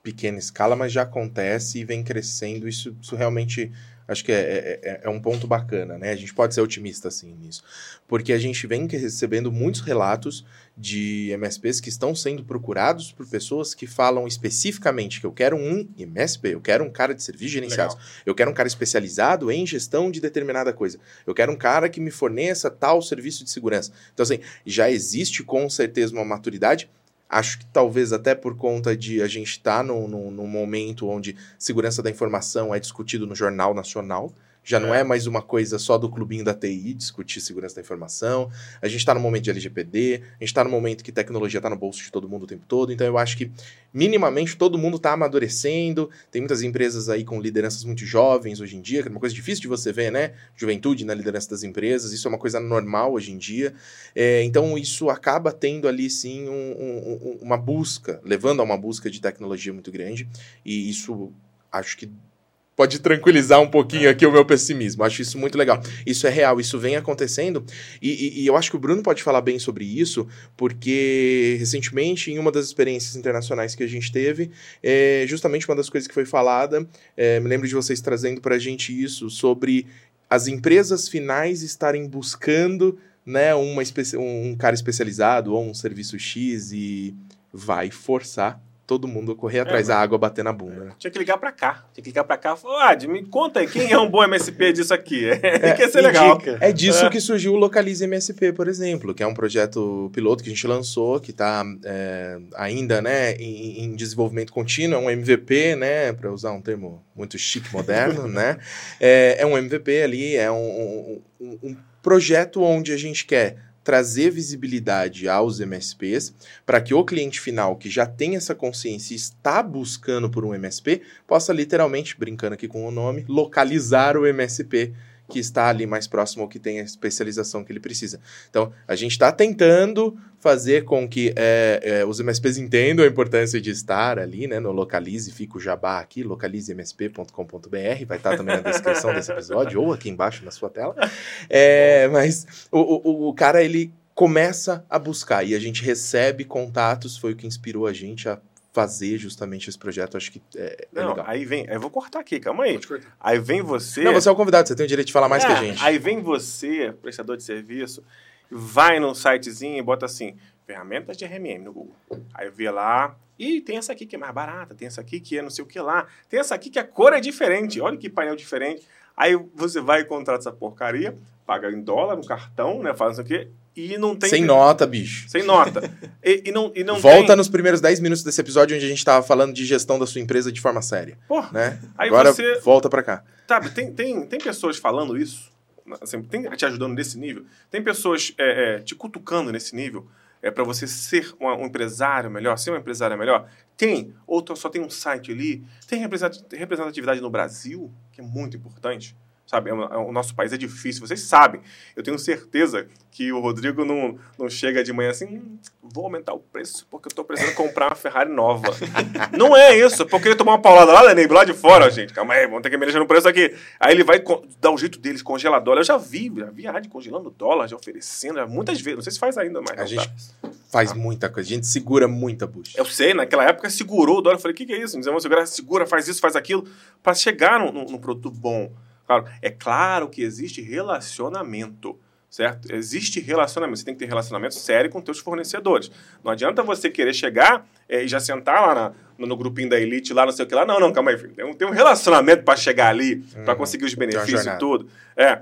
pequena escala, mas já acontece e vem crescendo. Isso, isso realmente Acho que é, é, é, um ponto bacana, né? A gente pode ser otimista assim nisso. Porque a gente vem recebendo muitos relatos de MSPs que estão sendo procurados por pessoas que falam especificamente que eu quero um MSP, eu quero um cara de serviços gerenciados, Legal. eu quero um cara especializado em gestão de determinada coisa, eu quero um cara que me forneça tal serviço de segurança. Então, assim, já existe com certeza uma maturidade Acho que talvez até por conta de a gente estar tá num, num, momento onde segurança da informação é discutido no Jornal Nacional. Já não é. é mais uma coisa só do clubinho da TI discutir segurança da informação. A gente está no momento de LGPD, a gente está no momento que tecnologia está no bolso de todo mundo o tempo todo. Então eu acho que minimamente todo mundo está amadurecendo. Tem muitas empresas aí com lideranças muito jovens hoje em dia, que é uma coisa difícil de você ver, né? Juventude na liderança das empresas, isso é uma coisa normal hoje em dia. É, então isso acaba tendo ali sim um, um, uma busca, levando a uma busca de tecnologia muito grande. E isso acho que pode tranquilizar um pouquinho aqui o meu pessimismo. Acho isso muito legal. Isso é real, isso vem acontecendo. E, e, e, eu acho que o Bruno pode falar bem sobre isso, porque recentemente, em uma das experiências internacionais que a gente teve, é justamente uma das coisas que foi falada, é, me lembro de vocês trazendo para a gente isso, sobre as empresas finais estarem buscando né, uma um cara especializado ou um serviço X e vai forçar todo mundo correr é, atrás, é, a água bater na bunda. Né? Tinha que ligar para cá. Tinha que ligar para cá e falar, ah, me conta aí, quem é um bom MSP disso aqui? É, que ia ser legal. É disso é. que surgiu o Localize MSP, por exemplo, que é um projeto piloto que a gente lançou, que está é, ainda né, em, em, desenvolvimento contínuo, é um MVP, né, para usar um termo muito chique, moderno, né? É, é, um MVP ali, é um, um, um projeto onde a gente quer trazer visibilidade aos MSPs para que o cliente final que já tem essa consciência e está buscando por um MSP possa literalmente, brincando aqui com o nome, localizar o MSP que está ali mais próximo ou que tem a especialização que ele precisa. Então, a gente está tentando fazer com que é, é, os MSPs entendam a importância de estar ali, né, no Localize, fica o jabá aqui, localizemsp.com.br, vai estar também na descrição desse episódio, ou aqui embaixo na sua tela. É, mas o, o, o cara, ele começa a buscar e a gente recebe contatos, foi o que inspirou a gente a fazer justamente esse projeto, acho que é, é não, legal. Aí vem, eu vou cortar aqui, calma aí. Aí vem você. Não, você é o convidado, você tem o direito de falar mais é, que a gente. Aí vem você, prestador de serviço, vai no sitezinho e bota assim, ferramentas de RMM no Google. Aí vê lá, e tem essa aqui que é mais barata, tem essa aqui que é não sei o que lá, tem essa aqui que a cor é diferente, olha que painel diferente. Aí você vai e contrata essa porcaria, paga em dólar, no cartão, né, faz não sei o quê, e não tem. Sem nota, bicho. Sem nota. E, e não, e não Volta tem... nos primeiros 10 minutos desse episódio onde a gente estava falando de gestão da sua empresa de forma séria. Porra, né? Aí Agora você... volta para cá. Sabe, tem, tem, tem pessoas falando isso, assim, tem te ajudando nesse nível, tem pessoas é, é, te cutucando nesse nível é para você ser um, empresário melhor, ser um empresário melhor. Tem, ou só tem um site ali, tem representatividade no Brasil, que é muito importante sabe? É é o nosso país é difícil, vocês sabem. Eu tenho certeza que o Rodrigo não, não chega de manhã assim, hum, vou aumentar o preço porque eu estou precisando comprar uma Ferrari nova. não é isso, porque ele tomar uma paulada lá, Neném, lá de fora, gente. Calma aí, vamos ter que mexer no preço aqui. Aí ele vai dar o jeito deles, congelar dólar. Eu já vi, já vi a rádio congelando dólar, já oferecendo, já, muitas vezes. Não sei se faz ainda mais. A gente tá? faz ah. muita coisa, a gente segura muita bucha. Eu sei, naquela época segurou o dólar. Eu falei, o que, que é isso? Segurar, segura, faz isso, faz aquilo, para chegar num produto bom. Claro, é claro que existe relacionamento, certo? Existe relacionamento. Você tem que ter relacionamento sério com seus fornecedores. Não adianta você querer chegar é, e já sentar lá na, no, no, grupinho da elite, lá não sei o que lá. Não, não, calma aí, filho. Tem um, tem um relacionamento para chegar ali, uhum. para conseguir os benefícios e tudo. É,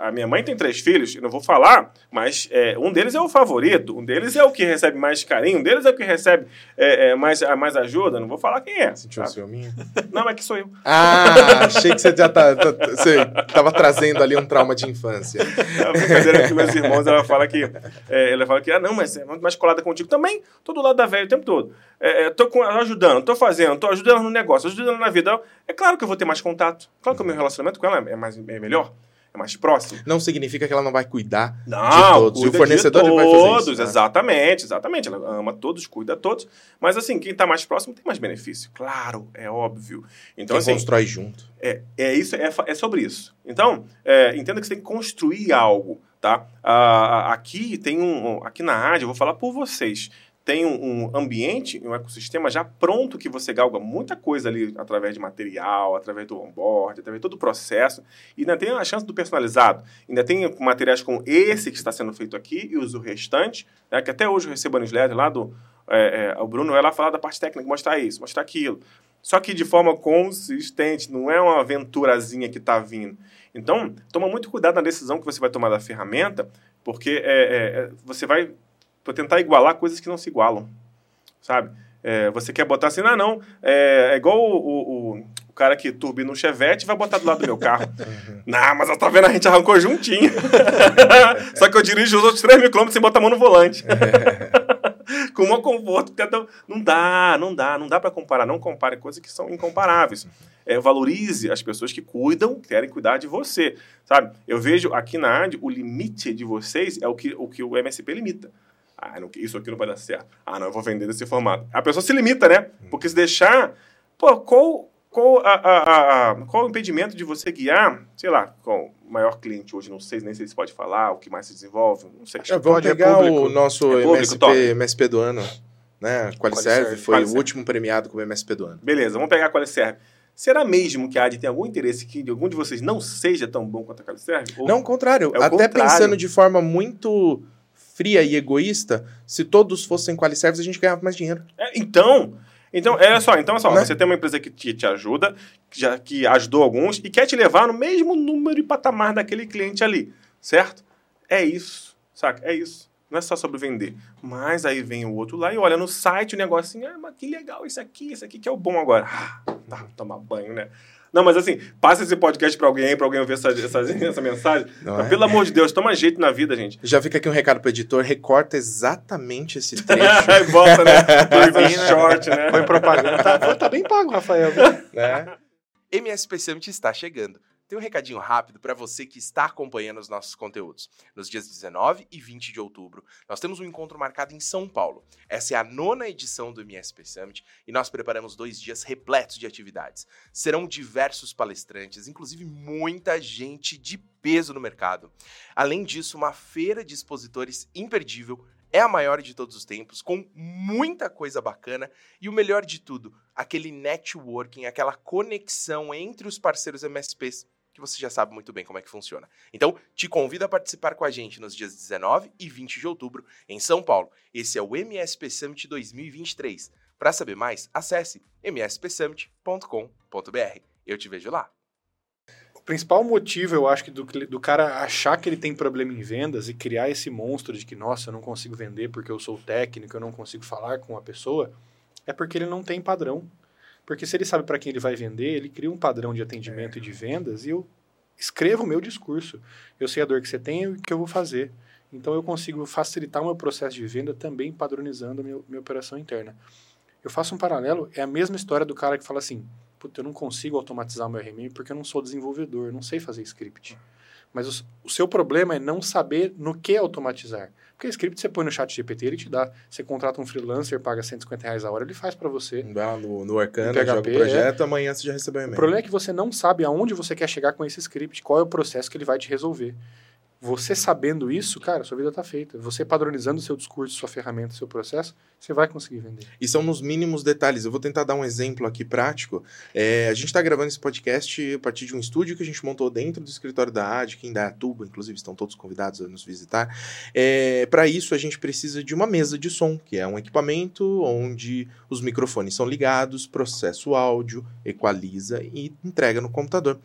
a, minha mãe tem três filhos, eu não vou falar, mas é, um deles é o favorito, um deles é o que recebe mais carinho, um deles é o que recebe é, é, mais, mais ajuda, não vou falar quem é. Sentiu um ciúminho? Não, é que sou eu. Ah, achei que você já tá, tá, você tava trazendo ali um trauma de infância. A brincadeira que meus irmãos, ela fala que, é, ela fala que, ah, não, mas é muito mais colada contigo também, todo lado da velha o tempo todo. É, é, com, ajudando, tô fazendo, tô ajudando no negócio, ajudando na vida. É claro que eu vou ter mais contato, claro que o meu relacionamento com ela é, mais, é melhor é mais próximo. Não significa que ela não vai cuidar não, de todos. E o fornecedor de todos, vai fazer isso. Né? Exatamente, exatamente. Ela ama todos, cuida todos. Mas assim, quem está mais próximo tem mais benefício. Claro, é óbvio. Então, quem assim, constrói junto. É, é isso, é, é sobre isso. Então, é, entenda que você tem que construir algo, tá? Ah, aqui tem um. Aqui na rádio, eu vou falar por vocês tem um, um, ambiente, um ecossistema já pronto que você galga muita coisa ali através de material, através do onboard, através de todo o processo. E ainda tem a chance do personalizado. Ainda tem materiais como esse que está sendo feito aqui e os restantes, né, que até hoje eu recebo a newsletter lá do é, é, o Bruno lá falar da parte técnica, mostrar isso, mostrar aquilo. Só que de forma consistente, não é uma aventurazinha que está vindo. Então, toma muito cuidado na decisão que você vai tomar da ferramenta, porque é, é, é você vai tentar igualar coisas que não se igualam, sabe? É, você quer botar assim, ah, não, é, é igual o, o, o, cara que turbina um chevette vai botar do lado do meu carro. não, mas eu tô vendo, a gente arrancou juntinho. Só que eu dirijo os outros 3 mil quilômetros sem botar a mão no volante. Com um conforto. Não dá, não dá, não dá para comparar. Não compare coisas que são incomparáveis. É, valorize as pessoas que cuidam, querem cuidar de você, sabe? Eu vejo aqui na AD, o limite de vocês é o que o, que o MSP limita. Ah, não, isso aqui não vai dar certo. Ah, não, eu vou vender desse formato. A pessoa se limita, né? Porque se deixar. Pô, qual, qual, a, a, a, qual o impedimento de você guiar, sei lá, com o maior cliente hoje, não sei nem sei se pode falar, o que mais se desenvolve, não sei. É, vamos é pegar é o nosso é público, MSP, MSP do ano, né? Qualiserve foi Qualiserve. o último premiado como MSP do ano. Beleza, vamos pegar a Qualiserve. Será mesmo que a AD tem algum interesse que algum de vocês não seja tão bom quanto a Qualiserve? Ou... Não, o contrário. É Até contrário. pensando de forma muito fria e egoísta, se todos fossem qualiserves, a gente ganhava mais dinheiro. É, então, então, é só, então é só, né? você tem uma empresa que te, te ajuda, que, já, que ajudou alguns e quer te levar no mesmo número e patamar daquele cliente ali, certo? É isso, saca? É isso. Não é só sobre vender. Mas aí vem o outro lá e olha no site o negocinho, ah, mas que legal isso aqui, isso aqui que é o bom agora. Ah, tá, tomar banho, né? Não, mas assim, passa esse podcast pra alguém, pra alguém ouvir essa, essa, essa mensagem. Não, é? Pelo amor de Deus, toma jeito na vida, gente. Já fica aqui um recado pro editor, recorta exatamente esse trecho. e bota, né? Põe short, né? Põe propaganda. Tá, tá bem pago, Rafael. Né? MSP Summit está chegando tem um recadinho rápido para você que está acompanhando os nossos conteúdos. Nos dias 19 e 20 de outubro, nós temos um encontro marcado em São Paulo. Essa é a nona edição do MSP Summit e nós preparamos dois dias repletos de atividades. Serão diversos palestrantes, inclusive muita gente de peso no mercado. Além disso, uma feira de expositores imperdível é a maior de todos os tempos, com muita coisa bacana e o melhor de tudo, aquele networking, aquela conexão entre os parceiros MSPs que você já sabe muito bem como é que funciona. Então, te convido a participar com a gente nos dias 19 e 20 de outubro em São Paulo. Esse é o MSP Summit 2023. Para saber mais, acesse mspsummit.com.br. Eu te vejo lá. O principal motivo, eu acho, que do, do cara achar que ele tem problema em vendas e criar esse monstro de que, nossa, eu não consigo vender porque eu sou técnico, eu não consigo falar com a pessoa, é porque ele não tem padrão. Porque se ele sabe para quem ele vai vender, ele cria um padrão de atendimento é. e de vendas e eu escrevo o meu discurso. Eu sei a dor que você tem e o que eu vou fazer. Então eu consigo facilitar o meu processo de venda também padronizando a minha, minha operação interna. Eu faço um paralelo, é a mesma história do cara que fala assim: Puta, eu não consigo automatizar o meu RMM porque eu não sou desenvolvedor, eu não sei fazer script. Mas o, o, seu problema é não saber no que automatizar. Porque script você põe no chat GPT, ele te dá. Você contrata um freelancer, paga 150 reais a hora, ele faz para você. Dá no, no Arcana, PHP, joga o projeto, é. amanhã você já recebeu um e-mail. O problema é que você não sabe aonde você quer chegar com esse script, qual é o processo que ele vai te resolver. Você sabendo isso, cara, sua vida está feita. Você padronizando seu discurso, sua ferramenta, seu processo, você vai conseguir vender. E são nos mínimos detalhes. Eu vou tentar dar um exemplo aqui prático. É, a gente está gravando esse podcast a partir de um estúdio que a gente montou dentro do escritório da AD, que em Dayatuba, inclusive estão todos convidados a nos visitar. É, Para isso, a gente precisa de uma mesa de som, que é um equipamento onde os microfones são ligados, processa o áudio, equaliza e entrega no computador.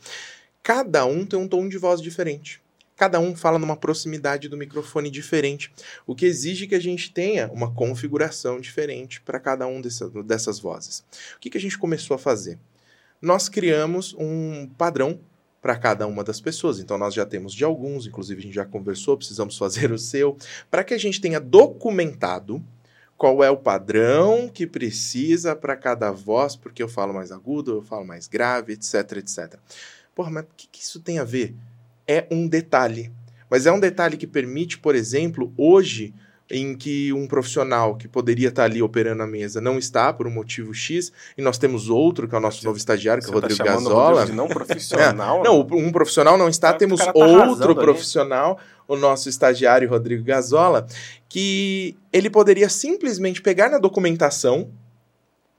Cada um tem um tom de voz diferente cada um fala numa proximidade do microfone diferente, o que exige que a gente tenha uma configuração diferente para cada um dessa, dessas vozes. O que, que a gente começou a fazer? Nós criamos um padrão para cada uma das pessoas. Então nós já temos de alguns, inclusive a gente já conversou, precisamos fazer o seu, para que a gente tenha documentado qual é o padrão que precisa para cada voz, porque eu falo mais agudo, eu falo mais grave, etc, etc. Porra, mas o que, que isso tem a ver? É um detalhe. Mas é um detalhe que permite, por exemplo, hoje, em que um profissional que poderia estar ali operando a mesa não está por um motivo X, e nós temos outro, que é o nosso Você- novo estagiário, que é o tá Rodrigo o Gazola. Rodrigo de não profissional? Não, um profissional não está, o temos tá outro ali. profissional, o nosso estagiário Rodrigo Gazola, que ele poderia simplesmente pegar na documentação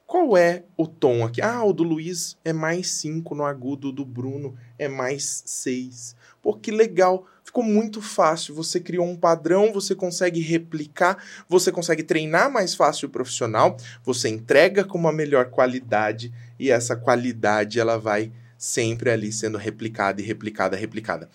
qual é o tom aqui. Ah, o do Luiz é mais 5 no agudo, o do Bruno é mais 6. Pô, que legal. Ficou muito fácil. Você criou um padrão, você consegue replicar, você consegue treinar mais fácil o profissional, você entrega com uma melhor qualidade e essa qualidade ela vai sempre ali sendo replicada e replicada, replicada.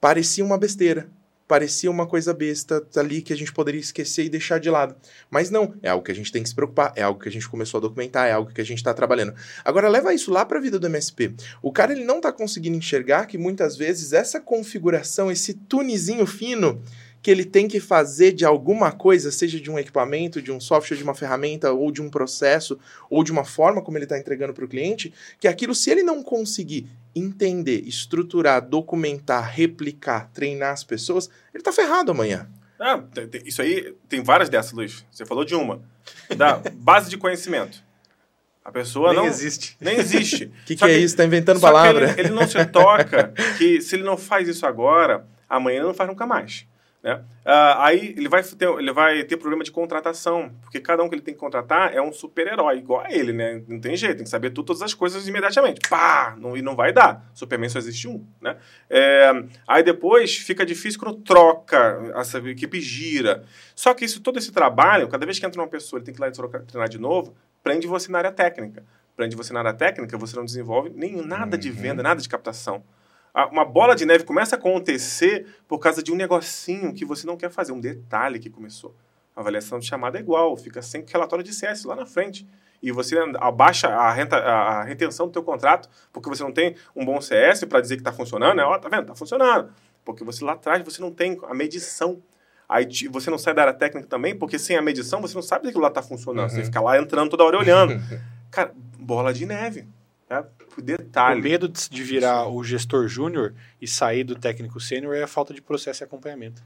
Parecia uma besteira, parecia uma coisa besta ali que a gente poderia esquecer e deixar de lado. Mas não, é algo que a gente tem que se preocupar, é algo que a gente começou a documentar, é algo que a gente está trabalhando. Agora leva isso lá para a vida do MSP. O cara ele não está conseguindo enxergar que muitas vezes essa configuração, esse tunezinho fino que ele tem que fazer de alguma coisa, seja de um equipamento, de um software, de uma ferramenta, ou de um processo, ou de uma forma como ele está entregando para o cliente, que aquilo, se ele não conseguir entender, estruturar, documentar, replicar, treinar as pessoas, ele está ferrado amanhã. Ah, isso aí, tem várias dessas, Luiz. Você falou de uma. Da base de conhecimento. A pessoa Nem não... existe. Nem existe. O que, que é isso? Está inventando só que palavra. Ele, ele não se toca que se ele não faz isso agora, amanhã ele não faz nunca mais. Né? Ah, aí ele vai, ter, ele vai ter problema de contratação, porque cada um que ele tem que contratar é um super-herói, igual a ele, né? Não tem jeito, tem que saber tudo, todas as coisas imediatamente. Pá! Não, e não vai dar. Superman só existe um, né? É, aí depois fica difícil quando troca, essa equipe gira. Só que isso, todo esse trabalho, cada vez que entra uma pessoa, ele tem que ir lá trocar- treinar de novo, prende você na área técnica. Prende você na área técnica, você não desenvolve nem nada de Uhum. venda, nada de captação. Uma bola de neve começa a acontecer por causa de um negocinho que você não quer fazer, um detalhe que começou. A avaliação de chamada é igual, fica sem relatório de CS lá na frente. E você abaixa a, renta, a retenção do teu contrato porque você não tem um bom CS para dizer que está funcionando. Né? Ó, tá vendo? Tá funcionando. Porque você lá atrás você não tem a medição. Aí você não sai da área técnica também, porque sem a medição você não sabe se aquilo lá está funcionando. Você Uhum. fica lá entrando toda hora olhando. Cara, bola de neve. O Detalhe. medo de virar o gestor júnior e sair do técnico sênior é a falta de processo e acompanhamento.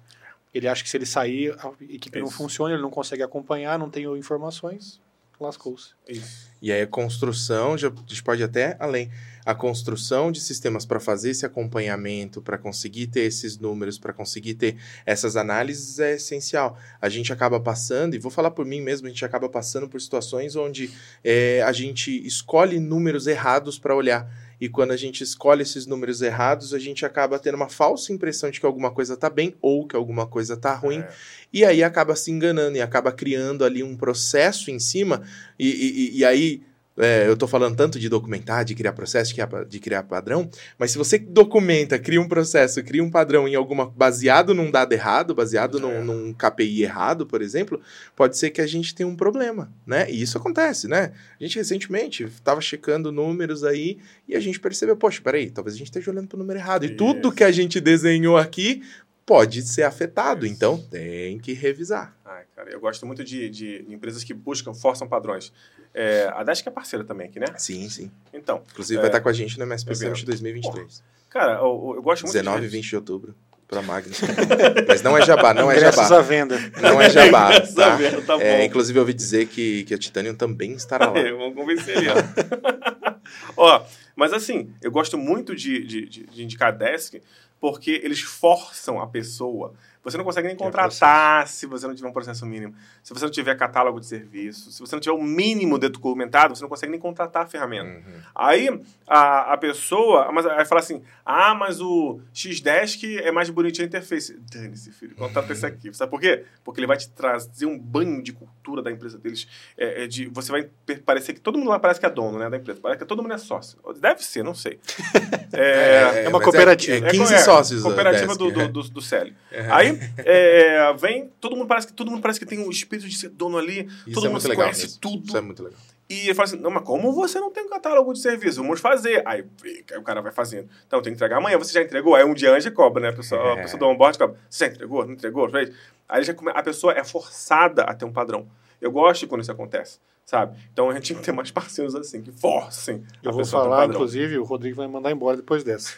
Ele acha que se ele sair, a equipe não funciona, ele não consegue acompanhar, não tem informações, lascou-se. Isso. E aí a construção, já, a gente pode até além, a construção de sistemas para fazer esse acompanhamento, para conseguir ter esses números, para conseguir ter essas análises é essencial. A gente acaba passando, e vou falar por mim mesmo, a gente acaba passando por situações onde é, a gente escolhe números errados para olhar. E quando a gente escolhe esses números errados, a gente acaba tendo uma falsa impressão de que alguma coisa está bem ou que alguma coisa está ruim. É. E aí acaba se enganando e acaba criando ali um processo em cima. E, e- e aí é, eu tô falando tanto de documentar, de criar processo, de criar, de criar padrão, mas se você documenta, cria um processo, cria um padrão em alguma. baseado num dado errado, baseado É. num, num KPI errado, por exemplo, pode ser que a gente tenha um problema, né? E isso acontece, né? A gente recentemente estava checando números aí e a gente percebeu, poxa, peraí, talvez a gente esteja olhando para o número errado. E tudo Isso. que a gente desenhou aqui pode ser afetado, Isso. então tem que revisar. Ai, cara, eu gosto muito de, de empresas que buscam, forçam padrões. É, a que é parceira também aqui, né? Sim, sim. Então, Inclusive É. vai estar com a gente no MSP. Summit 2023. cara, eu, eu gosto muito 19 e de... 20 de outubro para Magnus. Mas não é jabá, não é Ingressos jabá. à venda. Não é jabá, tá? venda, tá É, inclusive eu ouvi dizer que, que a Titanium também estará lá. Vamos convencer ele. ó. Ó, mas assim, eu gosto muito de, de, de- de indicar Desk porque eles forçam a pessoa. Você não consegue nem contratar se você não tiver um processo mínimo. Se você não tiver catálogo de serviço, se você não tiver o mínimo documentado, você não consegue nem contratar a ferramenta. Uhum. Aí a, a pessoa mas, aí fala assim: ah, mas o Xdesk é mais bonitinho a interface. Dane-se, filho, contrata esse aqui. Sabe por quê? Porque ele vai te trazer um banho de cultura da empresa deles. É, é de, você vai parecer que todo mundo lá parece que é dono né, da empresa. Parece que todo mundo é sócio. Deve ser, não sei. É, É uma mas cooperativa. É, 15 é, sócios. Cooperativa do, do, é. do, do CEL. Aí é, vem, todo mundo parece que todo mundo parece que tem um espírito de ser dono ali. Isso todo é mundo conhece mesmo. tudo. Isso é muito legal. E ele fala assim, não, mas como você não tem um catálogo de serviço? Vamos fazer. Aí, aí o cara vai fazendo. Então, tem que entregar amanhã. Você já entregou? Aí um dia antes cobra, né? A pessoa, a É. pessoa do onboard cobra. Você já entregou? Não entregou? Fez? Aí já a pessoa é forçada a ter um padrão. Eu gosto quando isso acontece, sabe? Então, a gente tem que ter mais parceiros assim, que forcem Eu a vou pessoa a ter um falar, padrão. inclusive, o Rodrigo vai me mandar embora depois dessa.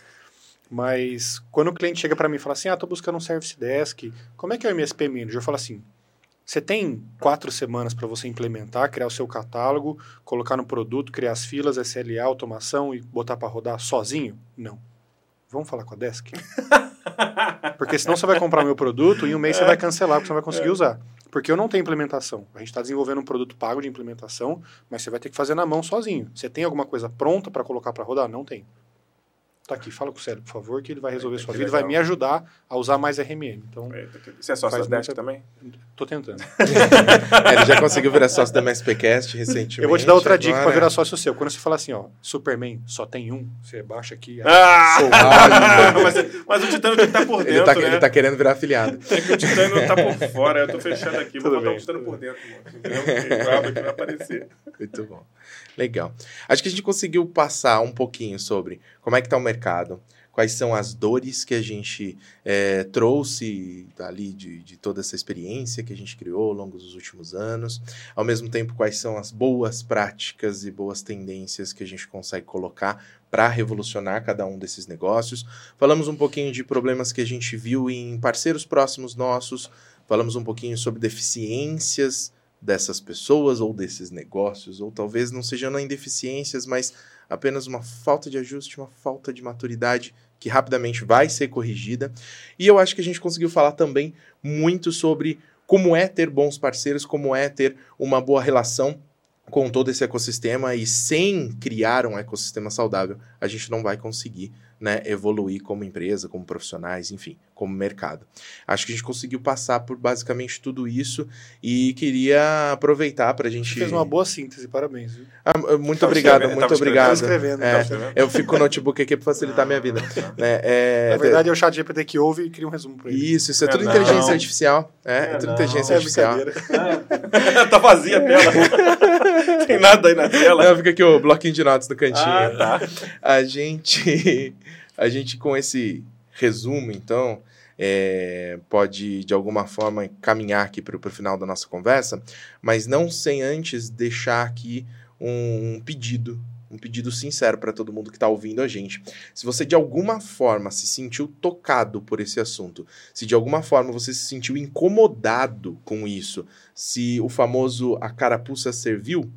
Mas quando o cliente chega para mim e fala assim, ah, tô buscando um service desk, como é que é o MSP Manager? Eu falo assim, Você tem quatro semanas para você implementar, criar o seu catálogo, colocar no produto, criar as filas, SLA, automação e botar para rodar sozinho? Não. Vamos falar com a Desk? Porque senão você vai comprar meu produto e em um mês você vai cancelar porque você não vai conseguir usar. Porque eu não tenho implementação. A gente está desenvolvendo um produto pago de implementação, mas você vai ter que fazer na mão sozinho. Você tem alguma coisa pronta para colocar para rodar? Não tem. Tá aqui, fala com o Célio, por favor, que ele vai resolver Eita, sua que vida e vai legal. me ajudar a usar mais RMM. Então, que- Você é sócio da muita- também? tô tentando. É, ele já conseguiu virar sócio da MSPcast recentemente. Eu vou te dar outra dica agora- para virar sócio seu. Quando você falar assim, ó, Superman só tem um, você baixa aqui. Ah! Sou- mas, mas o Titânio tem que estar por dentro, Ele tá, né? ele tá querendo virar afiliado. É que o Titânio tá por fora, eu tô fechando aqui, vou Tudo botar bem. o Titânio por dentro, mano. Entendeu? Brabo aqui vai aparecer. Muito bom. Legal. Acho que a gente conseguiu passar um pouquinho sobre como é que está o mercado, quais são as dores que a gente é, trouxe ali de, de toda essa experiência que a gente criou ao longo dos últimos anos, ao mesmo tempo quais são as boas práticas e boas tendências que a gente consegue colocar para revolucionar cada um desses negócios. Falamos um pouquinho de problemas que a gente viu em parceiros próximos nossos, falamos um pouquinho sobre deficiências dessas pessoas ou desses negócios, ou talvez não sejam nem deficiências, mas apenas uma falta de ajuste, uma falta de maturidade que rapidamente vai ser corrigida. E eu acho que a gente conseguiu falar também muito sobre como é ter bons parceiros, como é ter uma boa relação com todo esse ecossistema e sem criar um ecossistema saudável, a gente não vai conseguir né, evoluir como empresa, como profissionais, enfim, como mercado. Acho que a gente conseguiu passar por basicamente tudo isso e queria aproveitar para a gente. Você fez uma boa síntese, parabéns. viu? Ah, muito Tava obrigado, muito tava obrigado. escrevendo, É, escrevendo. eu fico com o notebook aqui para facilitar a minha vida. né? É, Na verdade, é o chat GPT que ouve e cria um resumo para ele. Isso, isso é É, tudo não. inteligência artificial. É, é, É, tudo não. inteligência É artificial. tá vazia a tela. Tem nada aí na tela. Não, fica aqui o bloquinho de notas do cantinho. Ah, tá. a gente, a gente com esse resumo, então, é, pode de alguma forma caminhar aqui para o final da nossa conversa, mas não sem antes deixar aqui um pedido. Um pedido sincero para todo mundo que está ouvindo a gente. Se você de alguma forma se sentiu tocado por esse assunto, se de alguma forma você se sentiu incomodado com isso, se o famoso a carapuça serviu,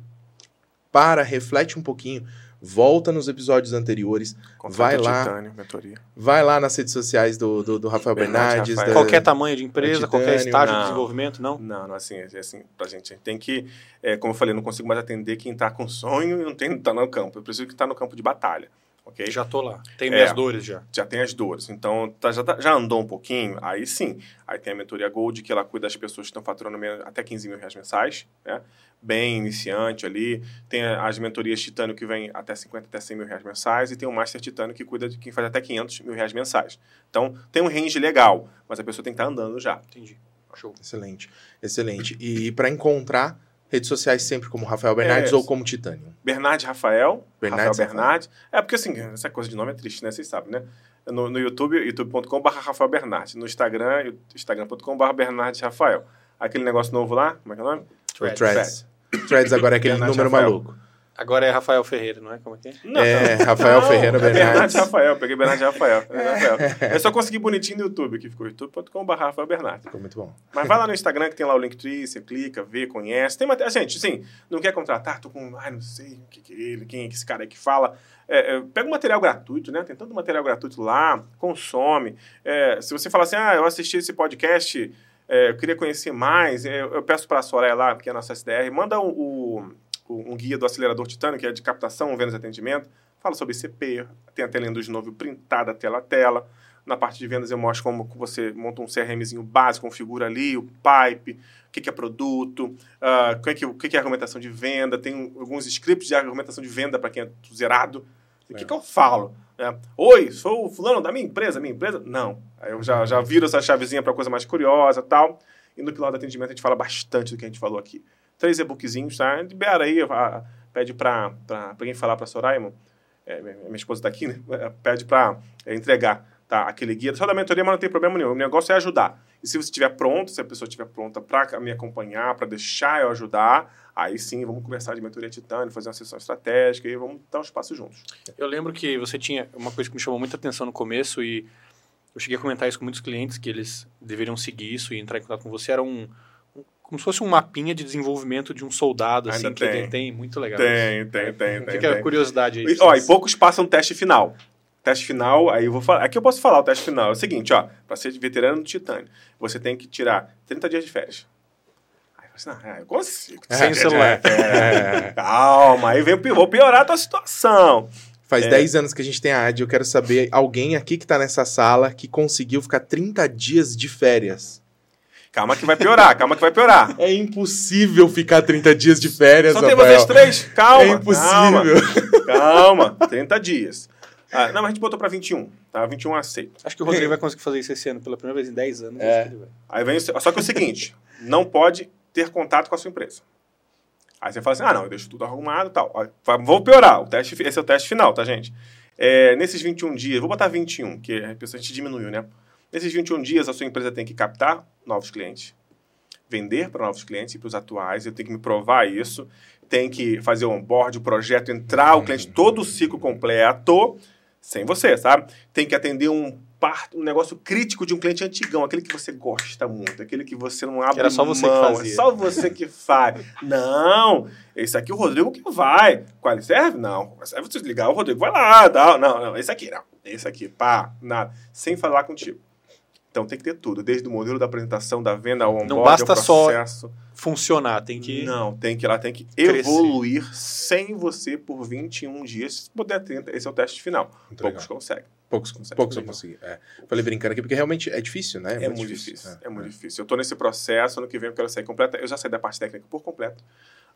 para, reflete um pouquinho, volta nos episódios anteriores, Vai lá. Titânio, mentoria. vai lá nas redes sociais do, do, do Rafael Bernardes. Rafael. da- Qualquer tamanho de empresa, Titânio, qualquer estágio não. de desenvolvimento, não? Não, não, assim, é assim, pra gente, a gente tem que, é, como eu falei, eu não consigo mais atender quem tá com sonho e não tem, tá no campo. Eu preciso que tá no campo de batalha, ok? Já tô lá. Tem É. minhas dores já. já tem as dores. Então, tá- já, tá- já andou um pouquinho, aí sim. Aí tem a mentoria Gold, que ela cuida das pessoas que estão faturando men- até 15 mil reais mensais, né? Bem iniciante ali. Tem as mentorias Titânio, que vem até 50, até 100 mil reais mensais. E tem o Master Titânio, que cuida de quem faz até 500 mil reais mensais. Então, tem um range legal, mas a pessoa tem que estar andando já. Entendi. Show. Excelente, excelente. E para encontrar redes sociais sempre como Rafael Bernardes É. ou como Titânio. Bernard Rafael. Bernardes Rafael Bernard. É porque assim, essa coisa de nome é triste, né? Vocês sabem, né? No, no YouTube, youtube.com.br Rafael Bernard. No Instagram, instagram.com.br Bernardes Rafael. Aquele negócio novo lá, como é que é o nome? O Threads. Threads agora é aquele Bernardes número Rafael. maluco. Agora é Rafael Ferreira, não é? Como é que é? Não, É, Rafael Ferreira é Bernardes Bernardes. Rafael. Peguei Bernardes Rafael. Bernardes Rafael. Eu só consegui bonitinho no YouTube, que ficou youtube.com.br Rafael Bernardes. Ficou muito bom. Mas vai lá no Instagram que tem lá o Linktree, você clica, vê, conhece. Tem matéria. Gente, assim, não quer contratar, tô com. Ai, não sei o que, que é ele, quem é que esse cara aí que fala. É, é, pega um material gratuito, né? Tem tanto material gratuito lá, consome. É, se você falar assim, ah, eu assisti esse podcast, é, eu queria conhecer mais, é, eu peço para a Soraya lá, que é a nossa SDR, manda o, o- o- um guia do acelerador titânio, que é de captação, Vênus Atendimento. Fala sobre CP, tem a tela de novo printada tela a tela. Na parte de vendas eu mostro como você monta um CRMzinho básico, configura ali o pipe, o que, que é produto, ah, o, que, o que, que é argumentação de venda, tem alguns scripts de argumentação de venda para quem é zerado. O que, que eu falo? né? Oi, sou o fulano da minha empresa, minha empresa? Não. Aí eu já, já viro essa chavezinha para coisa mais curiosa tal. E no piloto de atendimento a gente fala bastante do que a gente falou aqui. Três e-bookzinhos, tá? Libera aí, a- pede para quem falar para Soraya, irmão. É, minha esposa está aqui, né? É, Pede para entregar tá? aquele guia. Só da mentoria, mas não tem problema nenhum. O negócio é ajudar. E se você estiver pronto, se a pessoa estiver pronta para me acompanhar, para deixar eu ajudar, aí sim vamos conversar de mentoria titânio, fazer uma sessão estratégica e vamos dar os passos juntos. Eu lembro que você tinha uma coisa que me chamou muita atenção no começo e eu cheguei a comentar isso com muitos clientes que eles deveriam seguir isso e entrar em contato com você. Era um, um- como se fosse um mapinha de desenvolvimento de um soldado, assim, Ainda que tem. ele tem. Muito legal. Tem, tem, tem, tem. Fica a tem. curiosidade aí. E, ó, e poucos passam o teste final. Teste final, aí eu vou falar. Aqui eu posso falar o teste final. É o seguinte, ó. Pra ser veterano do Titânio, você tem que tirar 30 dias de férias. Aí você, ah, eu consigo. Sem 30 dias de celular. férias. Calma, aí vem, vou piorar a tua situação. Faz É. 10 anos que a gente tem a AD, eu quero saber alguém aqui que tá nessa sala que conseguiu ficar 30 dias de férias. Calma que vai piorar, calma que vai piorar. É impossível ficar 30 dias de férias, Só tem Rafael. vocês três? Calma. É impossível. Calma, calma. 30 dias. Ah, não, mas a gente botou pra 21, tá? 21 eu aceito. Acho que o Rodrigo vai conseguir fazer isso esse ano pela primeira vez em 10 anos. É. acho que ele vai. Aí vem o, só que é o seguinte, não pode ter contato com a sua empresa. Aí você fala assim, ah não, eu deixo tudo arrumado e tal. Vou piorar, o teste, esse é o teste final, tá gente? É, nesses 21 dias, vou botar 21, que a gente diminuiu, né? Nesses 21 dias, a sua empresa tem que captar novos clientes, vender para novos clientes e para os atuais, eu tenho que me provar isso, tem que fazer o onboard, o projeto, entrar o cliente, todo o ciclo completo, sem você, sabe? Tem que atender um, um negócio crítico de um cliente antigão, aquele que você gosta muito, aquele que você não abre era só você que mão, fazia. É só você que faz. não, esse aqui é o Rodrigo que vai. Qual serve? Não. Serve você ligar, o Rodrigo vai lá. Não, não, não. Esse aqui, não. Esse aqui, pá, nada. Sem falar contigo. Então tem que ter tudo, desde o modelo da apresentação, da venda, ao onboard, basta ao só processo. Funcionar, tem que. Não, tem que ela tem que crescer. evoluir sem você por 21 dias, se puder 30. Esse é o teste final. Muito Poucos legal. conseguem. Poucos, Consegue. poucos eu consegui. É. Falei brincando aqui, porque realmente é difícil, né? É, muito difícil. É, muito difícil. Eu tô nesse processo, ano que vem eu quero sair completa. Eu já saí da parte técnica por completo.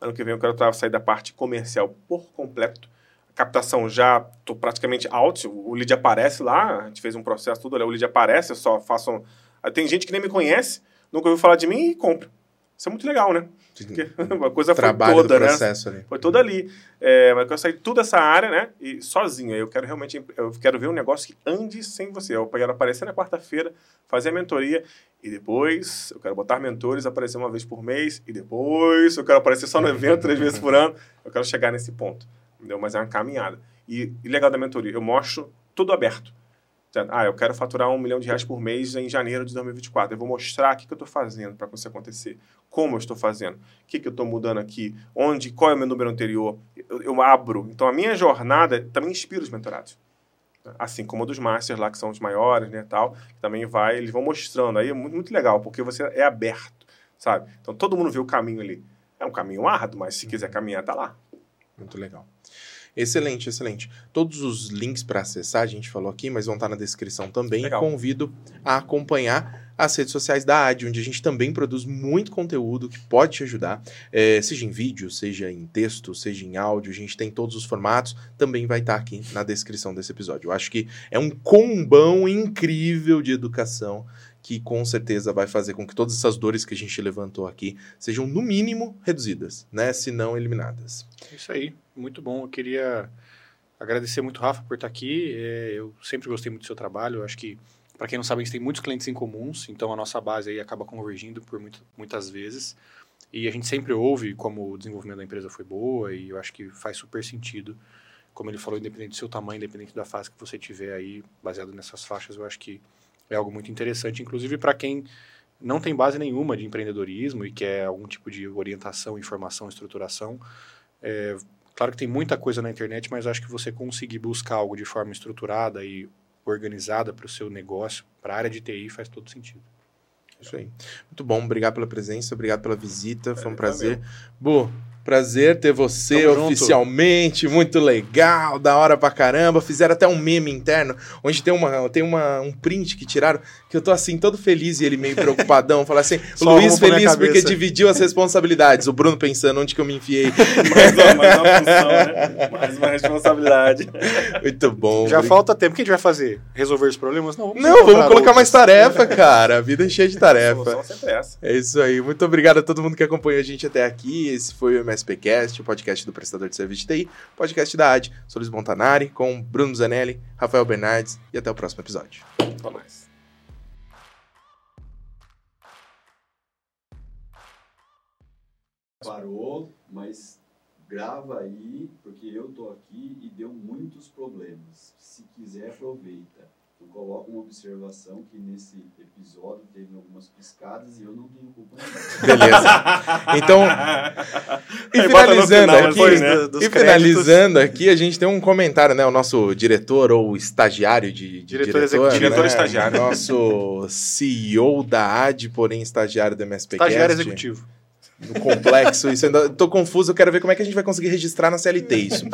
Ano que vem eu quero sair da parte comercial por completo. Captação já tô praticamente out. O lead aparece lá, a gente fez um processo tudo, olha, o lead aparece, eu só faço um... Aí Tem gente que nem me conhece, nunca ouviu falar de mim e compra. Isso é muito legal, né? Porque a coisa foi Trabalho toda, do né? processo ali. Foi toda ali. É, mas eu quero sair de toda essa área, né? E sozinho. Eu quero realmente, eu quero ver um negócio que ande sem você. Eu quero aparecer na quarta-feira, fazer a mentoria e depois eu quero botar mentores, aparecer uma vez por mês e depois eu quero aparecer só no evento três vezes por ano. Eu quero chegar nesse ponto, entendeu? Mas é uma caminhada. E, e legal da mentoria, eu mostro tudo aberto. Ah, eu quero faturar um milhão de reais por mês em janeiro de 2024. Eu vou mostrar o que, que eu estou fazendo para isso acontecer. Como eu estou fazendo. O que, que eu estou mudando aqui. Onde, qual é o meu número anterior. Eu, eu abro. Então, a minha jornada também inspira os mentorados. Assim como a dos Masters lá, que são os maiores, né, tal. Também vai, eles vão mostrando. Aí é muito, muito legal, porque você é aberto, sabe? Então, todo mundo vê o caminho ali. É um caminho árduo, mas se quiser caminhar, tá lá. Muito legal. Excelente, excelente. Todos os links para acessar, a gente falou aqui, mas vão estar na descrição também. Legal. Convido a acompanhar as redes sociais da AD, onde a gente também produz muito conteúdo que pode te ajudar, eh, seja em vídeo, seja em texto, seja em áudio, a gente tem todos os formatos, também vai estar aqui na descrição desse episódio. Eu acho que é um combão incrível de educação que com certeza vai fazer com que todas essas dores que a gente levantou aqui sejam, no mínimo, reduzidas, né? Se não eliminadas. Isso aí, muito bom. Eu queria agradecer muito, Rafa, por estar aqui. É, eu sempre gostei muito do seu trabalho. Eu acho que, para quem não sabe, a gente tem muitos clientes em comuns, então a nossa base aí acaba convergindo por muito, muitas vezes. E a gente sempre ouve como o desenvolvimento da empresa foi boa e eu acho que faz super sentido. Como ele falou, independente do seu tamanho, independente da fase que você tiver aí, baseado nessas faixas, eu acho que é algo muito interessante, inclusive para quem não tem base nenhuma de empreendedorismo e quer algum tipo de orientação, informação, estruturação. É, claro que tem muita coisa na internet, mas acho que você conseguir buscar algo de forma estruturada e organizada para o seu negócio, para a área de TI, faz todo sentido. Isso aí. Muito bom, obrigado pela presença, obrigado pela visita, foi um É, prazer. Bu, prazer ter você Tamo junto. oficialmente, muito legal, da hora pra caramba. Fizeram até um meme interno, onde tem, uma, tem uma, um print que tiraram, que eu tô assim, todo feliz e ele meio preocupadão. Fala assim, Só Luiz feliz porque dividiu as responsabilidades. O Bruno pensando onde que eu me enfiei. Mais uma, mais uma função, né? Mais uma responsabilidade. Muito bom. Já falta tempo. O que a gente vai fazer? Resolver os problemas? Não, vamos Não, vamos colocar mais outros. tarefa, cara. A vida é cheia de A tarefa. solução sempre é essa. É isso aí. Muito obrigado a todo mundo que acompanhou a gente até aqui. Esse foi o MSPcast, o podcast do prestador de serviço de TI, podcast da AD. Sou Luiz Montanari, com Bruno Zanelli, Rafael Bernardes e até o próximo episódio. Até mais. Parou, mas grava aí, porque eu tô aqui e deu muitos problemas. Se quiser, aproveita. Eu coloco uma observação que nesse episódio teve algumas piscadas e eu não tenho culpa nenhuma. Beleza. Então, e Aí finalizando final, aqui, depois, né? e finalizando aqui, a gente tem um comentário, né? O nosso diretor ou estagiário de, de Diretor diretor, executivo. né? Diretor estagiário. Nosso CEO da AD, porém estagiário do MSP Estagiário executivo. No complexo. Isso ainda tô confuso, eu quero ver como é que a gente vai conseguir registrar na CLT isso.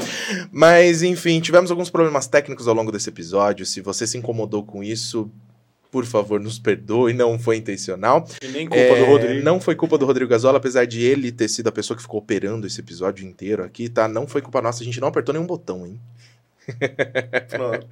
Mas, enfim, tivemos alguns problemas técnicos ao longo desse episódio. Se você se incomodou com isso, por favor, nos perdoe, não foi intencional. E nem culpa É, do Rodrigo. Não foi culpa do Rodrigo Gazola, apesar de ele ter sido a pessoa que ficou operando esse episódio inteiro aqui, tá? Não foi culpa nossa, a gente não apertou nenhum botão, hein? Pronto.